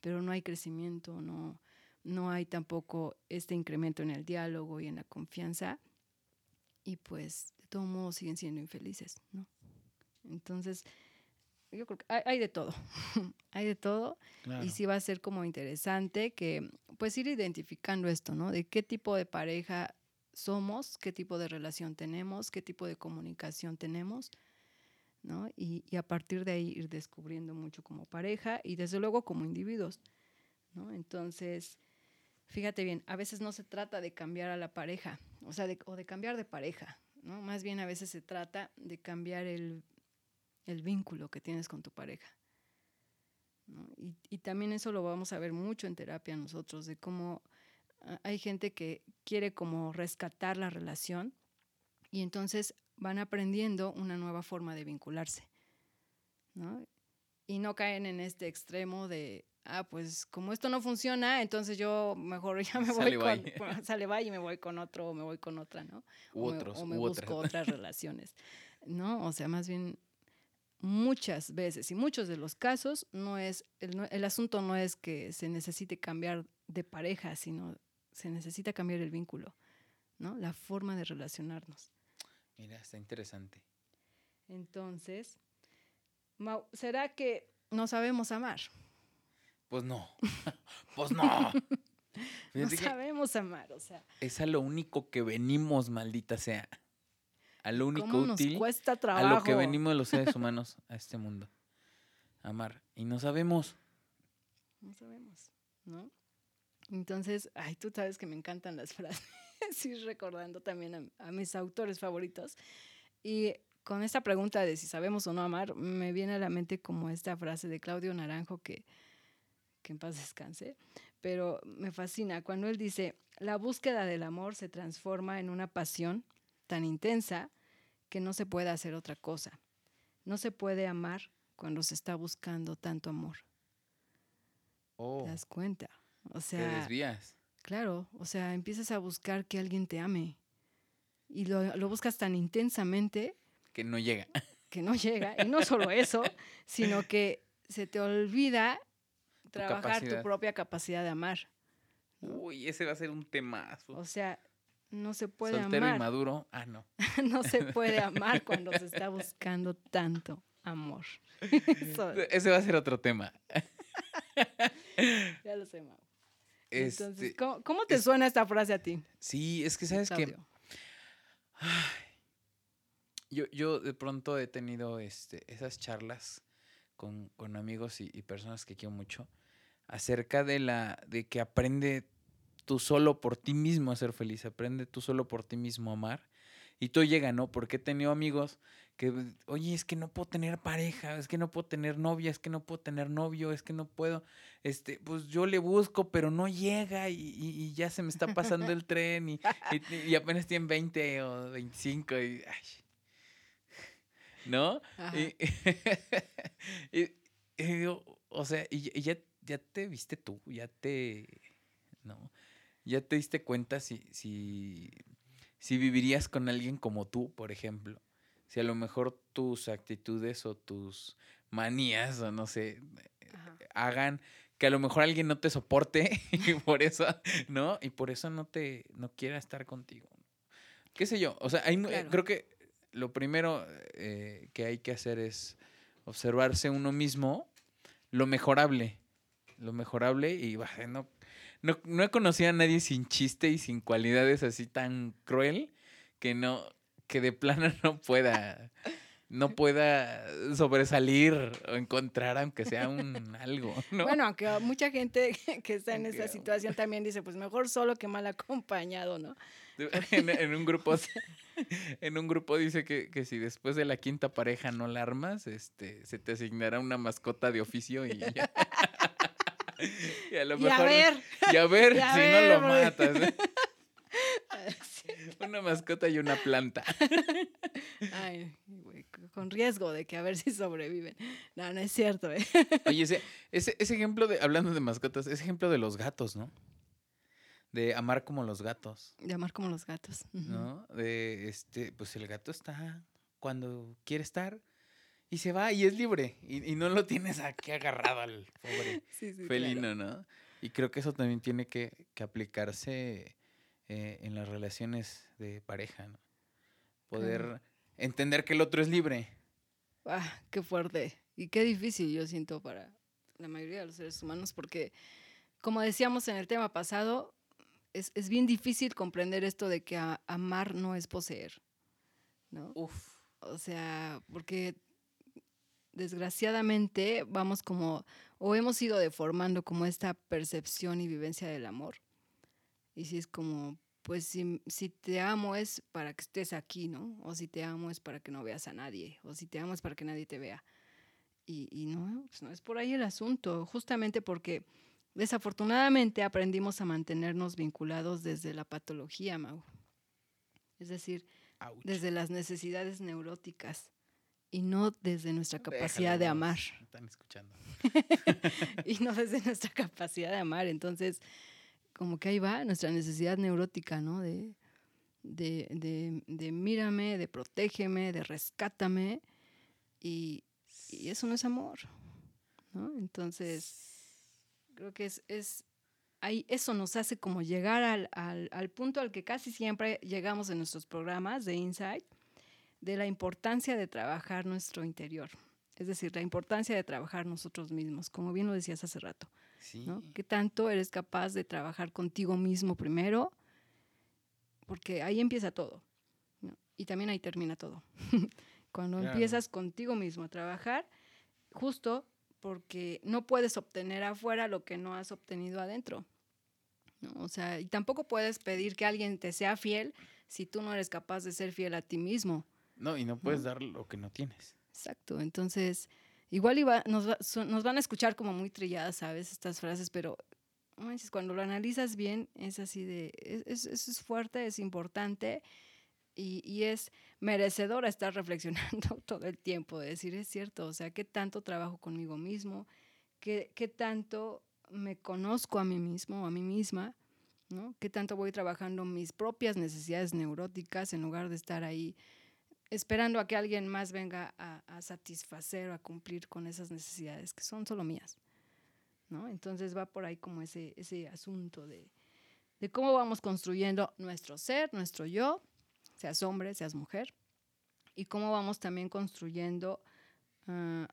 S2: pero no hay crecimiento, no, no hay tampoco este incremento en el diálogo y en la confianza, y pues de todo modo siguen siendo infelices, ¿no? Entonces, yo creo que hay, de todo, <laughs> hay de todo. Y sí va a ser como interesante que pues ir identificando esto, ¿no? De qué tipo de pareja somos, qué tipo de relación tenemos, qué tipo de comunicación tenemos, ¿no? Y, y, a partir de ahí ir descubriendo mucho como pareja y desde luego como individuos, ¿no? Entonces, fíjate bien, a veces no se trata de cambiar a la pareja, o sea, de, o de cambiar de pareja, ¿no? Más bien a veces se trata de cambiar el el vínculo que tienes con tu pareja. Y, también eso lo vamos a ver mucho en terapia nosotros, de cómo ah, hay gente que quiere como rescatar la relación y entonces van aprendiendo una nueva forma de vincularse. Y no caen en este extremo de, ah, pues como esto no funciona, entonces yo mejor <laughs> ya me voy con, <laughs> sale va y me voy con otro o me voy con otra, ¿no?
S1: o otros,
S2: me, busco otras <laughs> relaciones, ¿no? O sea, más bien muchas veces y muchos de los casos no es el, asunto no es que se necesite cambiar de pareja, sino se necesita cambiar el vínculo, ¿no? La forma de relacionarnos.
S1: Mira, está interesante.
S2: Entonces, ¿será que no sabemos amar?
S1: Pues no. <laughs> pues no. <laughs>
S2: no sabemos amar, o sea.
S1: Es a lo único que venimos, maldita sea a lo único útil,
S2: cuesta
S1: a lo que venimos los seres <laughs> humanos a este mundo. Amar. Y no sabemos.
S2: No sabemos, ¿no? Entonces, ay, tú sabes que me encantan las <laughs> frases, sí, recordando también a, mis autores favoritos. Y con esta pregunta de si sabemos o no amar, me viene a la mente como esta frase de Claudio Naranjo que, que en paz descanse, pero me fascina cuando él dice, la búsqueda del amor se transforma en una pasión tan intensa que no se puede hacer otra cosa. No se puede amar cuando se está buscando tanto amor.
S1: Oh,
S2: ¿Te das cuenta? O sea,
S1: te desvías.
S2: Claro, o sea, empiezas a buscar que alguien te ame y lo, lo buscas tan intensamente
S1: que no llega. <laughs>
S2: Que no llega. Y no solo eso, sino que se te olvida trabajar tu propia capacidad de amar.
S1: Uy, ese va a ser un temazo.
S2: O sea, no se puede
S1: Soltero y maduro, <laughs> ah, no.
S2: no se puede <laughs> amar cuando se está buscando tanto amor. <laughs>
S1: Ese va a ser otro tema.
S2: ya lo sé, Mau. Entonces, este, ¿cómo, te suena esta frase a ti?
S1: Sí, es que sabes que yo, yo de pronto he tenido este, esas charlas con, amigos y, y, personas que quiero mucho acerca de la de que aprende tú solo por ti mismo a ser feliz, aprende tú solo por ti mismo a amar. Y todo llega, ¿no? Porque he tenido amigos que, oye, es que no puedo tener pareja, es que no puedo tener novia, es que no puedo tener novio, es que no puedo, este, pues yo le busco, pero no llega y, ya se me está pasando el tren y, y, apenas tienen 20 o 25 y, ¿no? Y, <laughs> o sea, y, ya, ya te viste tú, ya te, ¿no? Ya te diste cuenta si, si, si vivirías con alguien como tú, por ejemplo. Si a lo mejor tus actitudes o tus manías o no sé, hagan que a lo mejor alguien no te soporte y <laughs> por eso, ¿no? Y por eso no te, no quiera estar contigo. ¿Qué sé yo? O sea, creo que lo primero eh, que hay que hacer es observarse uno mismo, lo mejorable, lo mejorable y bueno, no, no he conocido a nadie sin chiste y sin cualidades así tan cruel que no, que de plano <laughs> no pueda, no pueda sobresalir o encontrar aunque sea un <laughs> algo, ¿no?
S2: Bueno, aunque mucha gente <laughs> que está en esa situación también dice, pues mejor solo que mal acompañado, ¿no?
S1: En, un grupo en un grupo dice que, que, si después de la quinta pareja no la armas, este, se te asignará una mascota de oficio y ya. <laughs> y a lo mejor.
S2: ver.
S1: Y a ver si no lo matas. ¿eh? <laughs> Una mascota y una planta. <laughs>
S2: Ay, con riesgo de que a ver si sobreviven. No, no es cierto. ¿eh?
S1: Oye, ese, ese, ese ejemplo de, hablando de mascotas, ese ejemplo de los gatos, ¿no? De amar como los gatos.
S2: De amar como los gatos.
S1: ¿No? De este, pues el gato está cuando quiere estar y se va y es libre. Y, no lo tienes aquí agarrado al pobre <laughs> felino, ¿no? Y creo que eso también tiene que, que aplicarse eh, en las relaciones de pareja, ¿no? Poder entender que el otro es libre.
S2: Ah, qué fuerte y qué difícil yo siento para la mayoría de los seres humanos porque, como decíamos en el tema pasado, es, es bien difícil comprender esto de que amar no es poseer, ¿no?
S1: Uf.
S2: O sea, porque desgraciadamente vamos como, o hemos ido deformando como esta percepción y vivencia del amor y si es como, pues si, si, te amo es para que estés aquí, ¿no? O si te amo es para que no veas a nadie, o si te amo es para que nadie te vea. Y, y no, pues no es por ahí el asunto, justamente porque desafortunadamente aprendimos a mantenernos vinculados desde la patología, Mau. Es decir, desde las necesidades neuróticas y no desde nuestra capacidad de amar.
S1: Están escuchando. <laughs>
S2: y no desde nuestra capacidad de amar. Entonces, como que ahí va nuestra necesidad neurótica, ¿no? De, de, de, mírame, de protégeme, de rescátame. Y, eso no es amor, ¿no? Entonces, creo que es, es ahí, eso nos hace como llegar al, al, al, punto al que casi siempre llegamos en nuestros programas de Insight, de la importancia de trabajar nuestro interior. Es decir, la importancia de trabajar nosotros mismos, como bien lo decías hace rato. ¿Qué tanto eres capaz de trabajar contigo mismo primero? Porque ahí empieza todo. Y también ahí termina todo. <laughs> Cuando empiezas contigo mismo a trabajar, justo porque no puedes obtener afuera lo que no has obtenido adentro. O sea, y tampoco puedes pedir que alguien te sea fiel si tú no eres capaz de ser fiel a ti mismo.
S1: No, y no puedes dar lo que no tienes.
S2: Exacto. Entonces, Igual iba, nos, nos, van a escuchar como muy trilladas, ¿sabes? Estas frases, pero cuando lo analizas bien, es así de, es, es, es fuerte, es importante y, y, es merecedora estar reflexionando <laughs> todo el tiempo, de decir, es cierto, o sea, qué tanto trabajo conmigo mismo, qué, qué tanto me conozco a mí mismo, a mí misma, ¿no? Qué tanto voy trabajando mis propias necesidades neuróticas en lugar de estar ahí esperando a que alguien más venga a, satisfacer o a cumplir con esas necesidades que son solo mías. ¿no? Entonces va por ahí como ese, ese asunto de, cómo vamos construyendo nuestro ser, nuestro yo, seas hombre, seas mujer, y cómo vamos también construyendo ah,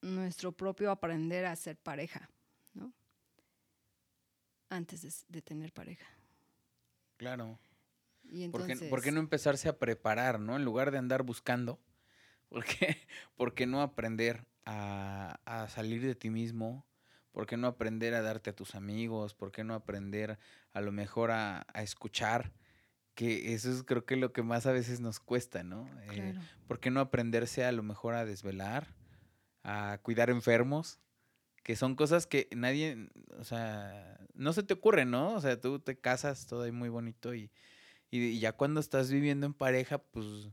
S2: nuestro propio aprender a ser pareja, ¿no? Antes de, de tener pareja.
S1: Claro. ¿Por, qué, no empezarse a preparar, no? En lugar de andar buscando. <laughs> ¿Por qué, ¿Por qué no aprender a, a, salir de ti mismo? ¿Por qué no aprender a darte a tus amigos? ¿Por qué no aprender a lo mejor a, a escuchar? Que eso es creo que lo que más a veces nos cuesta, ¿no? Eh, ¿Por qué no aprenderse a lo mejor a desvelar? A cuidar enfermos? Que son cosas que nadie, o sea, no se te ocurre, ¿no? O sea, tú te casas, todo ahí muy bonito y y, ya cuando estás viviendo en pareja, pues,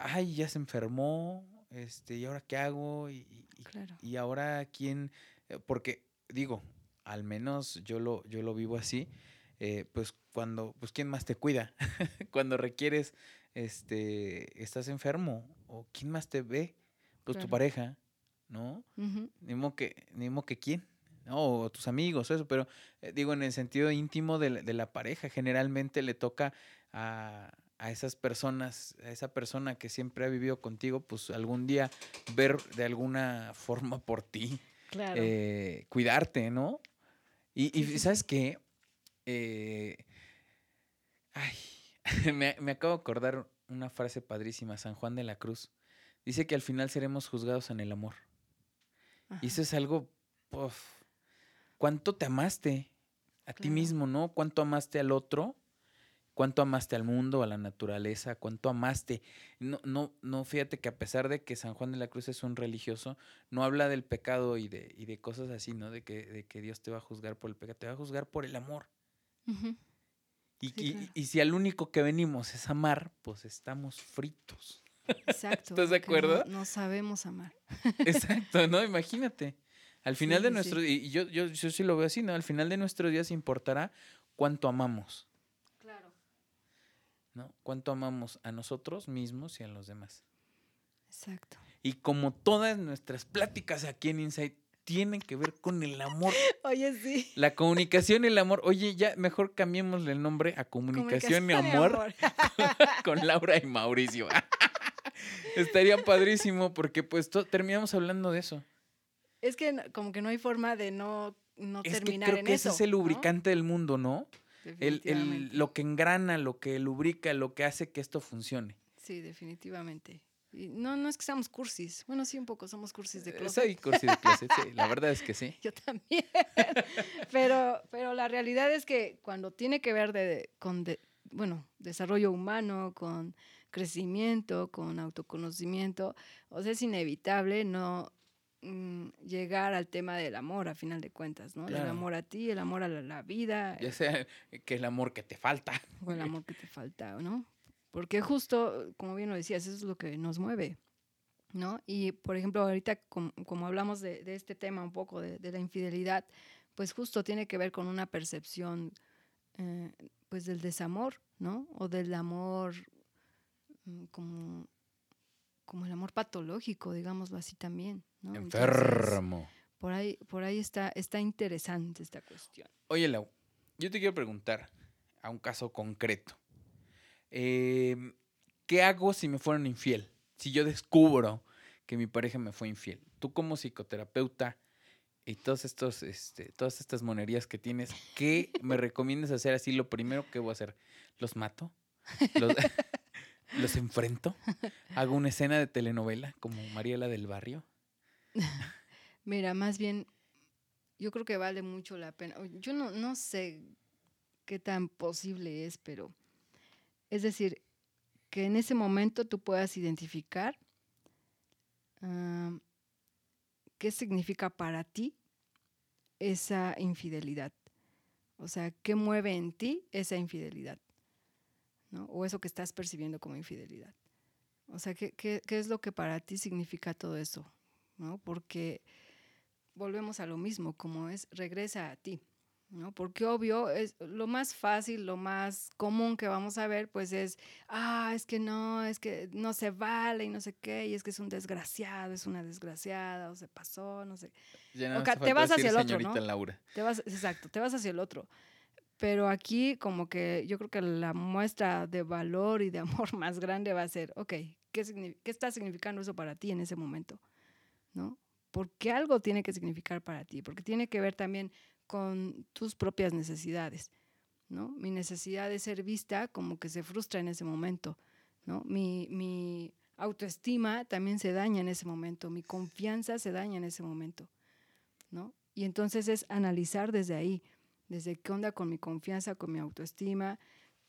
S1: ay, ya se enfermó, este, ¿y ahora qué hago? Y, y ahora quién, eh, porque digo, al menos yo lo, yo lo vivo así, eh, pues cuando, pues quién más te cuida, <laughs> cuando requieres, este, estás enfermo, o quién más te ve, pues tu pareja, ¿no? Ni modo que, ni modo que quién. ¿no? o tus amigos, eso, pero eh, digo, en el sentido íntimo de de la, pareja, generalmente le toca a, esas personas, a esa persona que siempre ha vivido contigo, pues algún día ver de alguna <laughs> forma por ti, eh, cuidarte, ¿no? Y, sabes qué, eh, ay, <laughs> me, me, acabo de acordar una frase padrísima, San Juan de la Cruz dice que al final seremos juzgados en el amor. Y eso es algo, ¿cuánto te amaste a ti mismo, no? ¿Cuánto amaste al otro? ¿Cuánto amaste al mundo, a la naturaleza? ¿Cuánto amaste? No, no, no, fíjate que a pesar de que San Juan de la Cruz es un religioso, no habla del pecado y de, y de cosas así, ¿no? De que, de que Dios te va a juzgar por el pecado, te va a juzgar por el amor. y, y, si al único que venimos es amar, pues estamos fritos.
S2: Exacto.
S1: ¿Estás de acuerdo?
S2: No, sabemos amar.
S1: Exacto, ¿no? Imagínate. Al final de nuestro y yo, yo, yo sí lo veo así, ¿no? Al final de nuestros días importará cuánto amamos. ¿No? Cuánto amamos a nosotros mismos y a los demás.
S2: Exacto.
S1: Y como todas nuestras pláticas aquí en Insight tienen que ver con el amor. <laughs>
S2: Oye, sí.
S1: La comunicación y el amor. Oye, ya mejor cambiémosle el nombre a comunicación, y amor, <laughs> con Laura y Mauricio. <laughs> Estaría padrísimo porque pues terminamos hablando de eso.
S2: Es que como que no hay forma de no, no
S1: es
S2: terminar
S1: que creo que ese es el lubricante del mundo, ¿no? El, lo que engrana, lo que lubrica, lo que hace que esto funcione.
S2: Sí, definitivamente. Y no, no es que seamos cursis. Bueno, sí, un poco somos cursis de
S1: eh,
S2: closet.
S1: Soy cursis de closet, sí. La verdad es que sí. <laughs>
S2: Yo también. <laughs> pero, pero la realidad es que cuando tiene que ver de, con, bueno, desarrollo humano, con crecimiento, con autoconocimiento, o sea, es inevitable no, Mm, llegar al tema del amor, a final de cuentas, ¿no? El amor a ti, el amor a la, vida.
S1: Ya sea que el amor que te falta.
S2: O el <laughs> amor que te falta, ¿no? Porque justo, como bien lo decías, eso es lo que nos mueve, ¿no? Y, por ejemplo, ahorita, como, hablamos de, este tema un poco, de, la infidelidad, pues justo tiene que ver con una percepción, eh, pues, del desamor, ¿no? O del amor mm, como como el amor patológico, digámoslo así también. ¿No?
S1: Enfermo.
S2: por ahí, por ahí está, está interesante esta cuestión.
S1: Oye, Lau, yo te quiero preguntar a un caso concreto. Em, ¿Qué hago si me fueron infiel? Si yo descubro que mi pareja me fue infiel. Tú como psicoterapeuta y todos estos, este, todas estas monerías que tienes, ¿qué me <laughs> recomiendas hacer así? Lo primero que voy a hacer, ¿los mato? ¿Los, <laughs> los enfrento, hago una escena de telenovela como Mariela del Barrio. <laughs>
S2: Mira, más bien, yo creo que vale mucho la pena. Yo no, no sé qué tan posible es, pero es decir, que en ese momento tú puedas identificar qué significa para ti esa infidelidad. O sea, qué mueve en ti esa infidelidad. O eso que estás percibiendo como infidelidad. O sea, ¿qué, qué, qué es lo que para ti significa todo eso? ¿No? Porque volvemos a lo mismo, como es, regresa a ti. ¿no? Porque obvio, es lo más fácil, lo más común que vamos a ver, pues es, ah, es que no, es que no se vale y no sé qué, y es que es un desgraciado, es una desgraciada, o se pasó, no sé.
S1: Ya te vas hacia el otro, ¿no? Laura.
S2: Te vas, exacto, te vas hacia el otro. Pero aquí como que yo creo que la muestra de valor y de amor <laughs> más grande va a ser, ok, ¿qué, qué está significando eso para ti en ese momento? ¿No? Porque algo tiene que significar para ti, porque tiene que ver también con tus propias necesidades, ¿no? Mi necesidad de ser vista como que se frustra en ese momento, ¿no? Mi, autoestima también se daña en ese momento, mi confianza se daña en ese momento, ¿no? Y entonces es analizar desde ahí, desde qué onda con mi confianza, con mi autoestima,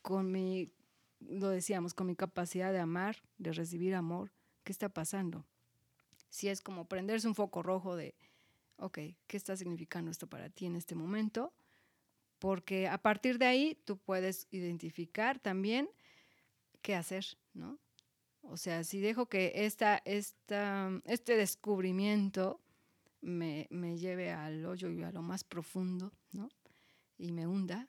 S2: con mi, lo decíamos, con mi capacidad de amar, de recibir amor, ¿qué está pasando? Si es como prenderse un foco rojo de, ok, ¿qué está significando esto para ti en este momento? Porque a partir de ahí tú puedes identificar también qué hacer, ¿no? O sea, si dejo que esta, esta, este descubrimiento me, me lleve al hoyo y a lo más profundo, ¿no? y me hunda,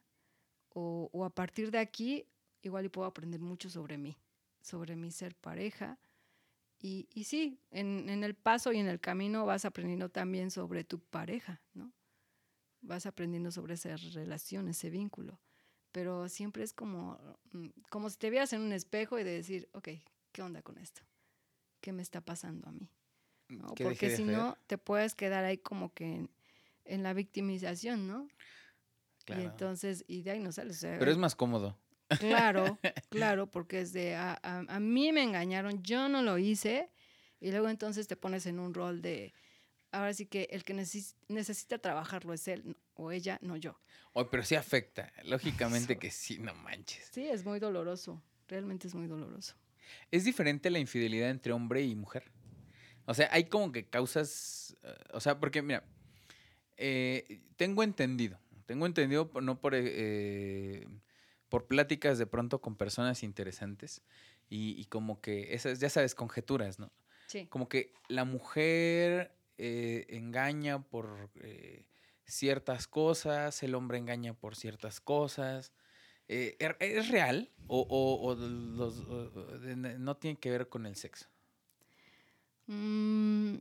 S2: o, o, a partir de aquí igual y puedo aprender mucho sobre mí, sobre mi ser pareja. Y, y sí, en, en, el paso y en el camino vas aprendiendo también sobre tu pareja, ¿no? Vas aprendiendo sobre esa relación, ese vínculo. Pero siempre es como, mm, como si te vieras en un espejo y de decir, ok, ¿qué onda con esto? ¿Qué me está pasando a mí? ¿No? Porque si no, te puedes quedar ahí como que en, en la victimización, ¿no? Y entonces, y de ahí no sale.
S1: Pero es más cómodo.
S2: Claro, <laughs> claro, porque es de, a, a, mí me engañaron, yo no lo hice, Y luego entonces te pones en un rol de, ahora sí que el que necesita trabajarlo es él o ella, no yo.
S1: Oh, pero sí afecta, lógicamente que sí, no manches.
S2: Sí, es muy doloroso, realmente es muy doloroso.
S1: ¿Es diferente la infidelidad entre hombre y mujer? O sea, hay como que causas, eh, o sea, porque mira, eh, tengo entendido, tengo entendido no por, eh, por pláticas de pronto con personas interesantes y, como que esas, ya sabes, conjeturas, ¿no? Sí. Como que la mujer engaña por ciertas cosas, el hombre engaña por ciertas cosas. ¿er, ¿Es real o, no tiene que ver con el sexo?
S2: Mm,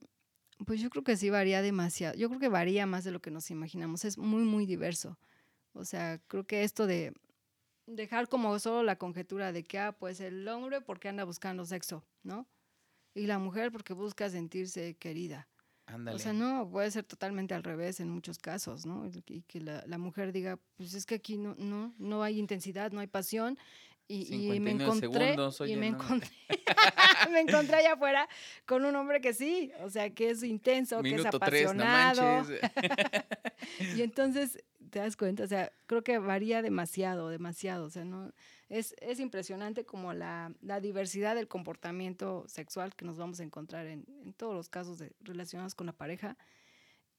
S2: pues yo creo que sí varía demasiado. Yo creo que varía más de lo que nos imaginamos. Es muy, muy diverso. O sea, creo que esto de dejar como solo la conjetura de que, ah, pues el hombre porque anda buscando sexo, ¿no? Y la mujer porque busca sentirse querida. O sea, no, puede ser totalmente al revés en muchos casos, ¿no? Y que la, la, mujer diga, pues es que aquí no, no, no hay intensidad, no hay pasión, y, me encontré, y me, encontré <laughs> <laughs> me encontré allá afuera con un hombre que sí, o sea, que es intenso, que es apasionado. <laughs> y entonces te das cuenta, o sea, creo que varía demasiado, demasiado, o sea, no es, es impresionante como la, la, diversidad del comportamiento sexual que nos vamos a encontrar en, en todos los casos de, relacionados con la pareja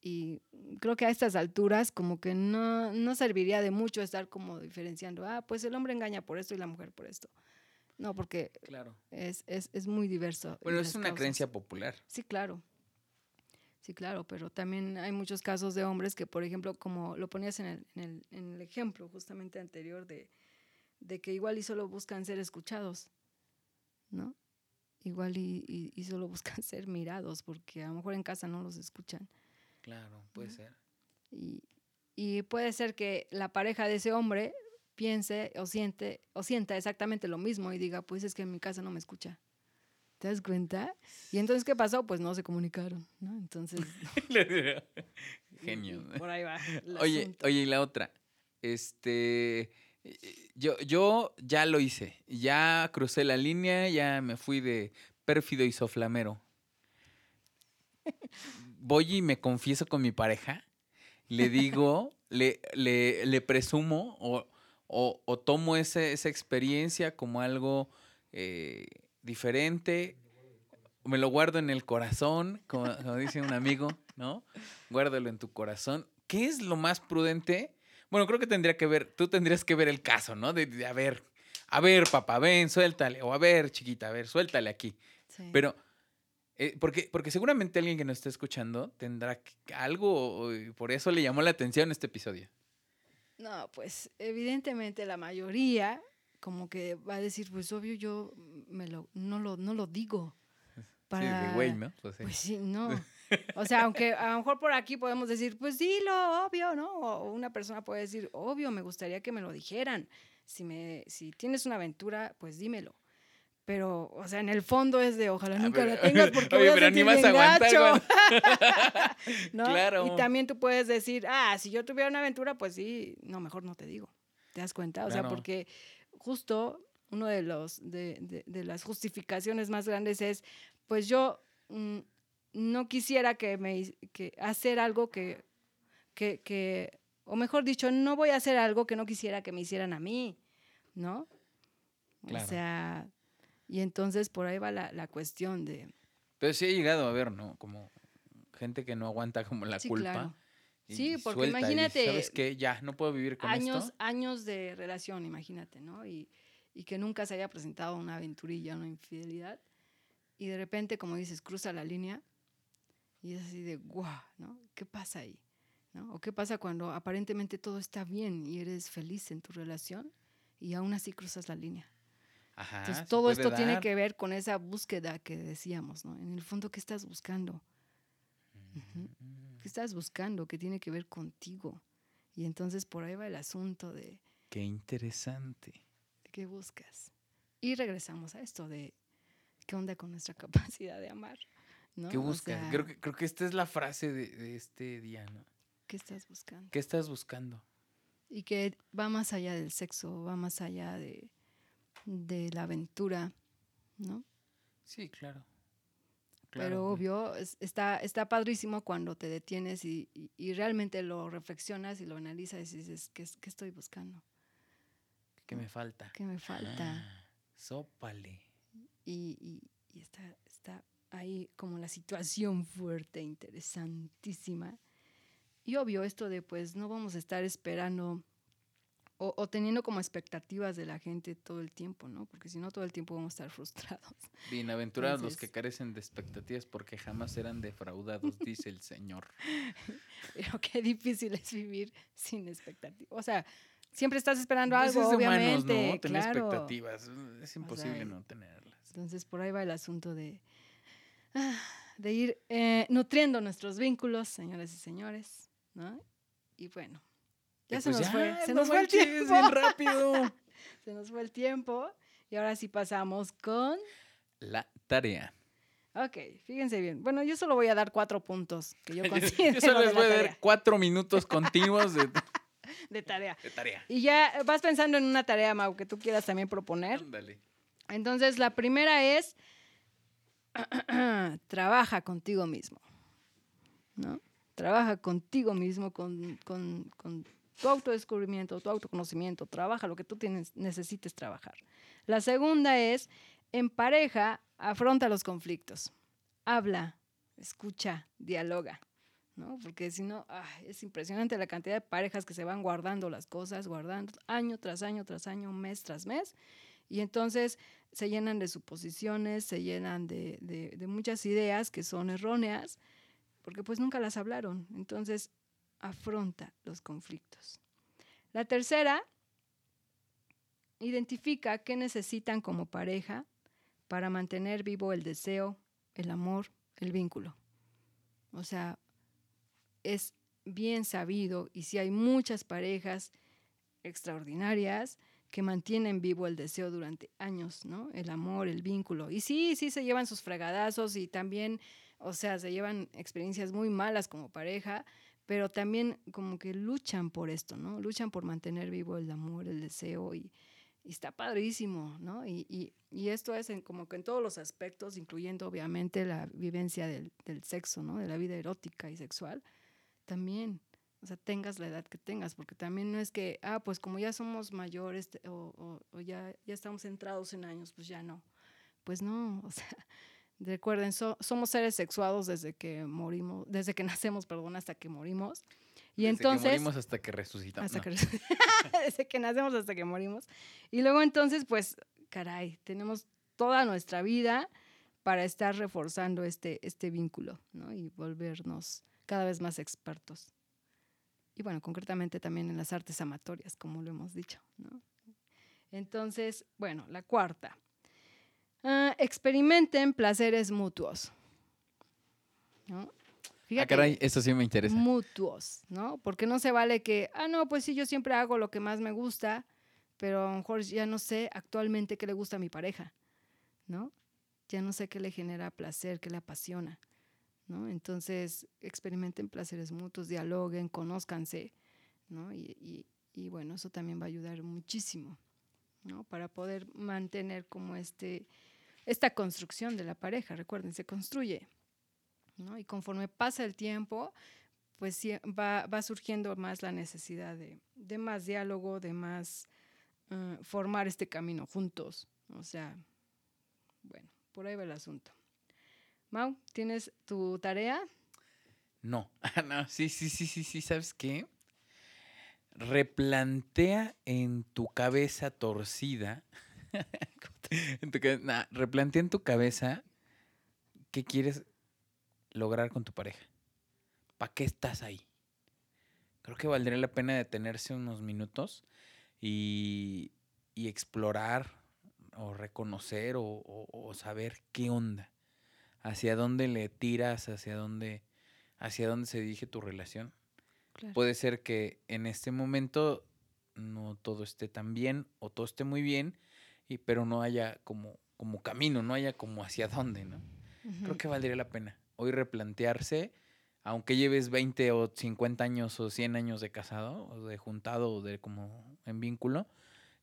S2: y creo que a estas alturas como que no, no serviría de mucho estar como diferenciando, ah, pues el hombre engaña por esto y la mujer por esto. No, porque claro. es, es, es muy diverso.
S1: Bueno, es una creencia popular.
S2: Sí, claro. Sí, claro, pero también hay muchos casos de hombres que, por ejemplo, como lo ponías en el, en el, en el ejemplo justamente anterior de, de, que igual y solo buscan ser escuchados, ¿no? Igual y, y, y, solo buscan <laughs> ser mirados, porque a lo mejor en casa no los escuchan.
S1: Claro, puede ser.
S2: Y, y puede ser que la pareja de ese hombre piense o siente o sienta exactamente lo mismo y diga, pues es que en mi casa no me escucha. ¿Te das cuenta? Y entonces, ¿qué pasó? Pues no se comunicaron, ¿no? Entonces... <laughs> <laughs>
S1: Genio. Por ahí va. Oye, oye, y la otra. Este... Yo, yo ya lo hice. Ya crucé la línea, ya me fui de pérfido y soflamero voy y me confieso con mi pareja, le digo, <laughs> le, le, le, presumo o, o, tomo esa experiencia como algo eh, diferente, me lo guardo en el corazón, como, dice un amigo, ¿no? Guárdalo en tu corazón. ¿Qué es lo más prudente? Bueno, creo que tendría que ver, tú tendrías que ver el caso, ¿no? De, a ver, a ver, papá, ven, suéltale, o a ver, chiquita, a ver, suéltale aquí. Pero eh, porque, porque seguramente alguien que nos esté escuchando tendrá algo, y por eso le llamó la atención este episodio.
S2: No, pues evidentemente la mayoría como que va a decir, pues obvio yo me lo, no, lo, no lo digo.
S1: Para... <laughs> Sí, de güey, ¿no?
S2: Pues sí. pues sí, no. <laughs> O sea, aunque a lo mejor por aquí podemos decir, pues dilo, obvio, ¿no? O una persona puede decir, obvio, me gustaría que me lo dijeran. Si, me, si tienes una aventura, pues dímelo pero, o sea, en el fondo es de ojalá ah, nunca la tengas porque voy <laughs> a pero ni vas a aguantar, ¿no? Claro. Y también tú puedes decir, ah, si yo tuviera una aventura, pues sí, no, mejor no te digo. ¿Te das cuenta? O sea, porque justo uno de los de, de, de, las justificaciones más grandes es, pues yo mm, no quisiera que me que hacer algo que, que, que, o mejor dicho, no voy a hacer algo que no quisiera que me hicieran a mí, ¿no? Claro. O sea, y entonces por ahí va la, la cuestión de...
S1: Pero sí he llegado a ver, ¿no? Como gente que no aguanta como la culpa.
S2: Sí, porque imagínate...
S1: ¿Sabes qué? Ya, no puedo vivir con
S2: años,
S1: esto.
S2: Años de relación, imagínate, ¿no? Y, y que nunca se haya presentado una aventurilla, una infidelidad. Y de repente, como dices, cruza la línea y es así de, guau, ¿no? ¿Qué pasa ahí? ¿No? ¿O qué pasa cuando aparentemente todo está bien y eres feliz en tu relación y aún así cruzas la línea? Entonces, todo esto tiene que ver con esa búsqueda que decíamos, ¿no? En el fondo, ¿qué estás buscando? ¿Qué estás buscando? ¿Qué tiene que ver contigo? Y entonces por ahí va el asunto de...
S1: Qué interesante.
S2: ¿Qué buscas? Y regresamos a esto de qué onda con nuestra <laughs> capacidad de amar. ¿no?
S1: ¿Qué buscas? creo, que, creo que esta es la frase de, de, este día, ¿no?
S2: ¿Qué estás buscando?
S1: ¿Qué estás buscando?
S2: Y que va más allá del sexo, va más allá de, de la aventura, ¿no?
S1: Sí, claro.
S2: Pero obvio, está, está padrísimo cuando te detienes y, y, realmente lo reflexionas y lo analizas y dices, ¿qué, qué estoy buscando?
S1: ¿Qué me falta?
S2: ¿Qué me falta?
S1: Ah, sópale.
S2: Y, y, y, está, está ahí como la situación fuerte, interesantísima. Y obvio, esto de pues no vamos a estar esperando o, teniendo como expectativas de la gente todo el tiempo, ¿no? Porque si no, todo el tiempo vamos a estar <laughs> frustrados.
S1: Bienaventurados los que carecen de expectativas porque jamás serán defraudados, dice el Señor. <laughs>
S2: Pero qué difícil es vivir sin expectativas. O sea, siempre estás esperando pues algo, obviamente. Humanos,
S1: ¿no? Tener expectativas. Es imposible no tenerlas.
S2: Entonces, por ahí va el asunto de, ah, de ir eh, nutriendo nuestros vínculos, señores y señores, ¿no? Y bueno, ya se pues nos fue. Se nos fue el tiempo.
S1: bien rápido. <laughs>
S2: se nos fue el tiempo. Y ahora sí pasamos con.
S1: La tarea.
S2: Ok, fíjense bien. Bueno, yo solo voy a dar cuatro puntos que yo <laughs> considero.
S1: yo solo les voy a dar cuatro <laughs> minutos continuos de,
S2: de, tarea.
S1: De tarea.
S2: Y ya vas pensando en una tarea, Mau, que tú quieras también proponer.
S1: Ándale.
S2: Entonces, la primera es. <clears throat> trabaja contigo mismo. ¿No? Trabaja contigo mismo, con, con, con tu autodescubrimiento, tu autoconocimiento, trabaja lo que tú tienes, necesites trabajar. La segunda es, en pareja, afronta los conflictos. Habla, escucha, dialoga. ¿no? Porque si no, es impresionante la cantidad de parejas que se van guardando las cosas, guardando año tras año tras año, mes tras mes, y entonces se llenan de suposiciones, se llenan de, de muchas ideas que son erróneas, porque pues nunca las hablaron. Entonces, afronta los conflictos. La tercera, identifica qué necesitan como pareja para mantener vivo el deseo, el amor, el vínculo. O sea, es bien sabido y si hay muchas parejas extraordinarias que mantienen vivo el deseo durante años, ¿no? El amor, el vínculo. Y sí, sí se llevan sus fregadazos y también, o sea, se llevan experiencias muy malas como pareja, pero también como que luchan por esto, ¿no? Luchan por mantener vivo el amor, el deseo y, está padrísimo, ¿no? Y, esto es en, como que en todos los aspectos, incluyendo obviamente la vivencia del, sexo, ¿no? De la vida erótica y sexual, también, o sea, tengas la edad que tengas, porque también no es que, ah, pues como ya somos mayores o, o ya, ya estamos centrados en años, pues ya no. Pues no, <laughs> o sea, Recuerden, somos seres sexuados desde que morimos, desde que <laughs> nacemos, perdón, hasta que morimos. Y desde entonces. Que
S1: morimos hasta que resucitamos. <laughs>
S2: desde que nacemos hasta que morimos. Y luego entonces, pues, caray, tenemos toda nuestra vida para estar reforzando este, este vínculo, ¿no? Y volvernos cada vez más expertos. Y bueno, concretamente también en las artes amatorias, como lo hemos dicho, ¿no? Entonces, bueno, la cuarta Ah, experimenten placeres mutuos. ¿no? Ah,
S1: Fíjate, caray, eso sí me interesa.
S2: Mutuos, ¿no? Porque no se vale que, ah, no, pues sí, yo siempre hago lo que más me gusta, pero a lo mejor ya no sé actualmente qué le gusta a mi pareja, ¿no? Ya no sé qué le genera placer, qué le apasiona, ¿no? Entonces, experimenten placeres mutuos, dialoguen, conózcanse, ¿no? Y, y bueno, eso también va a ayudar muchísimo, ¿no? Para poder mantener como este esta construcción de la pareja, recuerden, se construye. Y conforme pasa el tiempo, pues va, va surgiendo más la necesidad de, de más diálogo, de más uh, formar este camino juntos. O sea, bueno, por ahí va el asunto. Mau, ¿tienes tu tarea?
S1: No, <laughs> no, sí, sí, sí, sí, sí, ¿sabes qué? Replantea en tu cabeza torcida <laughs> <laughs> en tu, replantea en tu cabeza qué quieres lograr con tu pareja. ¿Para qué estás ahí? Creo que valdría la pena detenerse unos minutos y, explorar o reconocer o, saber qué onda. Hacia dónde le tiras, hacia dónde, hacia dónde se dirige tu relación. Puede ser que en este momento no todo esté tan bien o todo esté muy bien y, pero no haya como, como camino, no haya como hacia dónde, ¿no? Creo que valdría la pena hoy replantearse, aunque lleves 20 o 50 años o 100 años de casado, o de juntado, o de como en vínculo,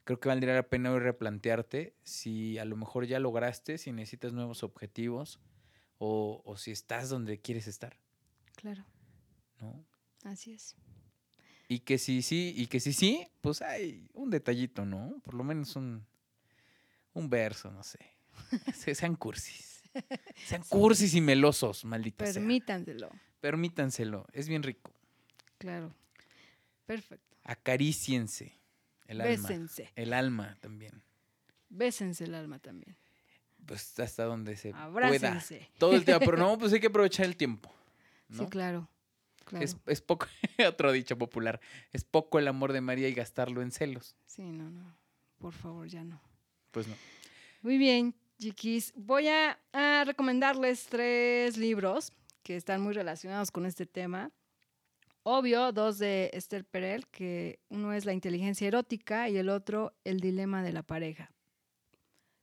S1: creo que valdría la pena hoy replantearte si a lo mejor ya lograste, si necesitas nuevos objetivos o, o si estás donde quieres estar,
S2: Claro,
S1: ¿no?
S2: así es.
S1: Y que si sí, y que si sí, pues hay un detallito, ¿no? Por lo menos un, un verso, no sé. <laughs> Se- Sean cursis. <laughs> Sean cursis y melosos, maldita sea.
S2: Permítanselo.
S1: Permítanselo, es bien rico.
S2: Claro. Perfecto.
S1: Acaríciense el alma.
S2: Bésense.
S1: El alma también.
S2: Bésense el alma también.
S1: Pues hasta donde se pueda. Todo el tiempo, pero no, <laughs> pues hay que aprovechar el tiempo. ¿no?
S2: Sí, claro. claro.
S1: es, es poco, otro dicho popular, es poco el amor de María y gastarlo en celos.
S2: Sí, no, no. Por favor, ya no.
S1: Pues no.
S2: Muy bien, chiquis. Voy a, recomendarles tres libros que están muy relacionados con este tema. Obvio, dos de Esther Perel, que uno es La inteligencia erótica y el otro El dilema de la pareja.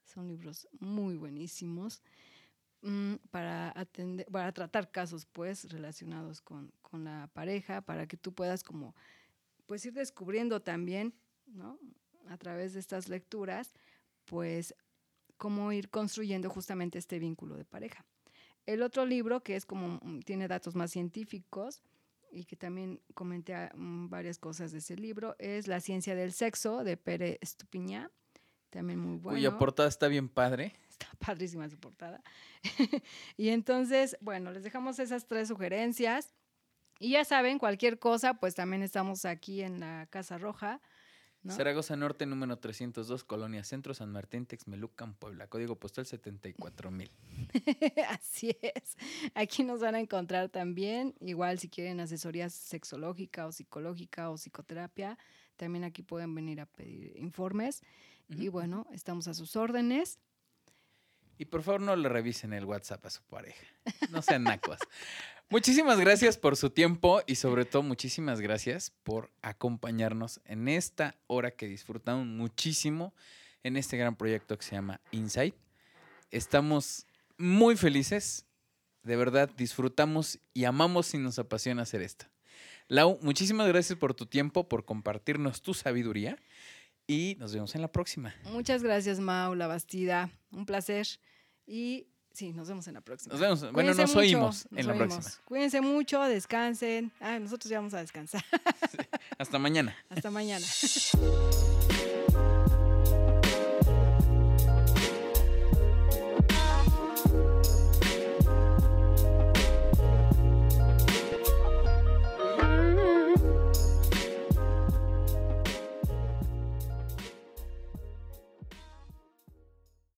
S2: Son libros muy buenísimos mm, para, atender, para tratar casos pues relacionados con, con la pareja, para que tú puedas como pues ir descubriendo también, ¿no? A través de estas lecturas, pues cómo ir construyendo justamente este vínculo de pareja. El otro libro, que es como mm, tiene datos más científicos y que también comenté ah, mm, varias cosas de ese libro, es La ciencia del sexo de Pere Estupiñá, también muy bueno.
S1: Cuya portada está bien padre. <laughs>
S2: Está padrísima su portada. <laughs> y entonces, bueno, les dejamos esas tres sugerencias. Y ya saben, cualquier cosa, pues también estamos aquí en la Casa Roja. ¿No?
S1: Zaragoza Norte, número 302, Colonia Centro, San Martín, Texmelucan, Puebla. Código postal 74000. <laughs>
S2: Así es. Aquí nos van a encontrar también. Igual si quieren asesoría sexológica o psicológica o psicoterapia, también aquí pueden venir a pedir informes. Y bueno, estamos a sus órdenes.
S1: Y por favor no le revisen el WhatsApp a su pareja. No sean nacos. <laughs> muchísimas gracias por su tiempo y sobre todo muchísimas gracias por acompañarnos en esta hora que disfrutamos muchísimo en este gran proyecto que se llama Insight. Estamos muy felices. De verdad, disfrutamos y amamos y nos apasiona hacer esto. Lau, muchísimas gracias por tu tiempo, por compartirnos tu sabiduría y nos vemos en la próxima.
S2: Muchas gracias, Mau, La Bastida. Un placer. Y sí, nos vemos en la próxima.
S1: Nos vemos. Bueno,
S2: Cuídense
S1: nos
S2: mucho,
S1: oímos
S2: nos
S1: en la
S2: oímos.
S1: próxima.
S2: Cuídense mucho, descansen. Ah, nosotros ya vamos a descansar.
S1: Hasta mañana.
S2: Hasta mañana. <laughs>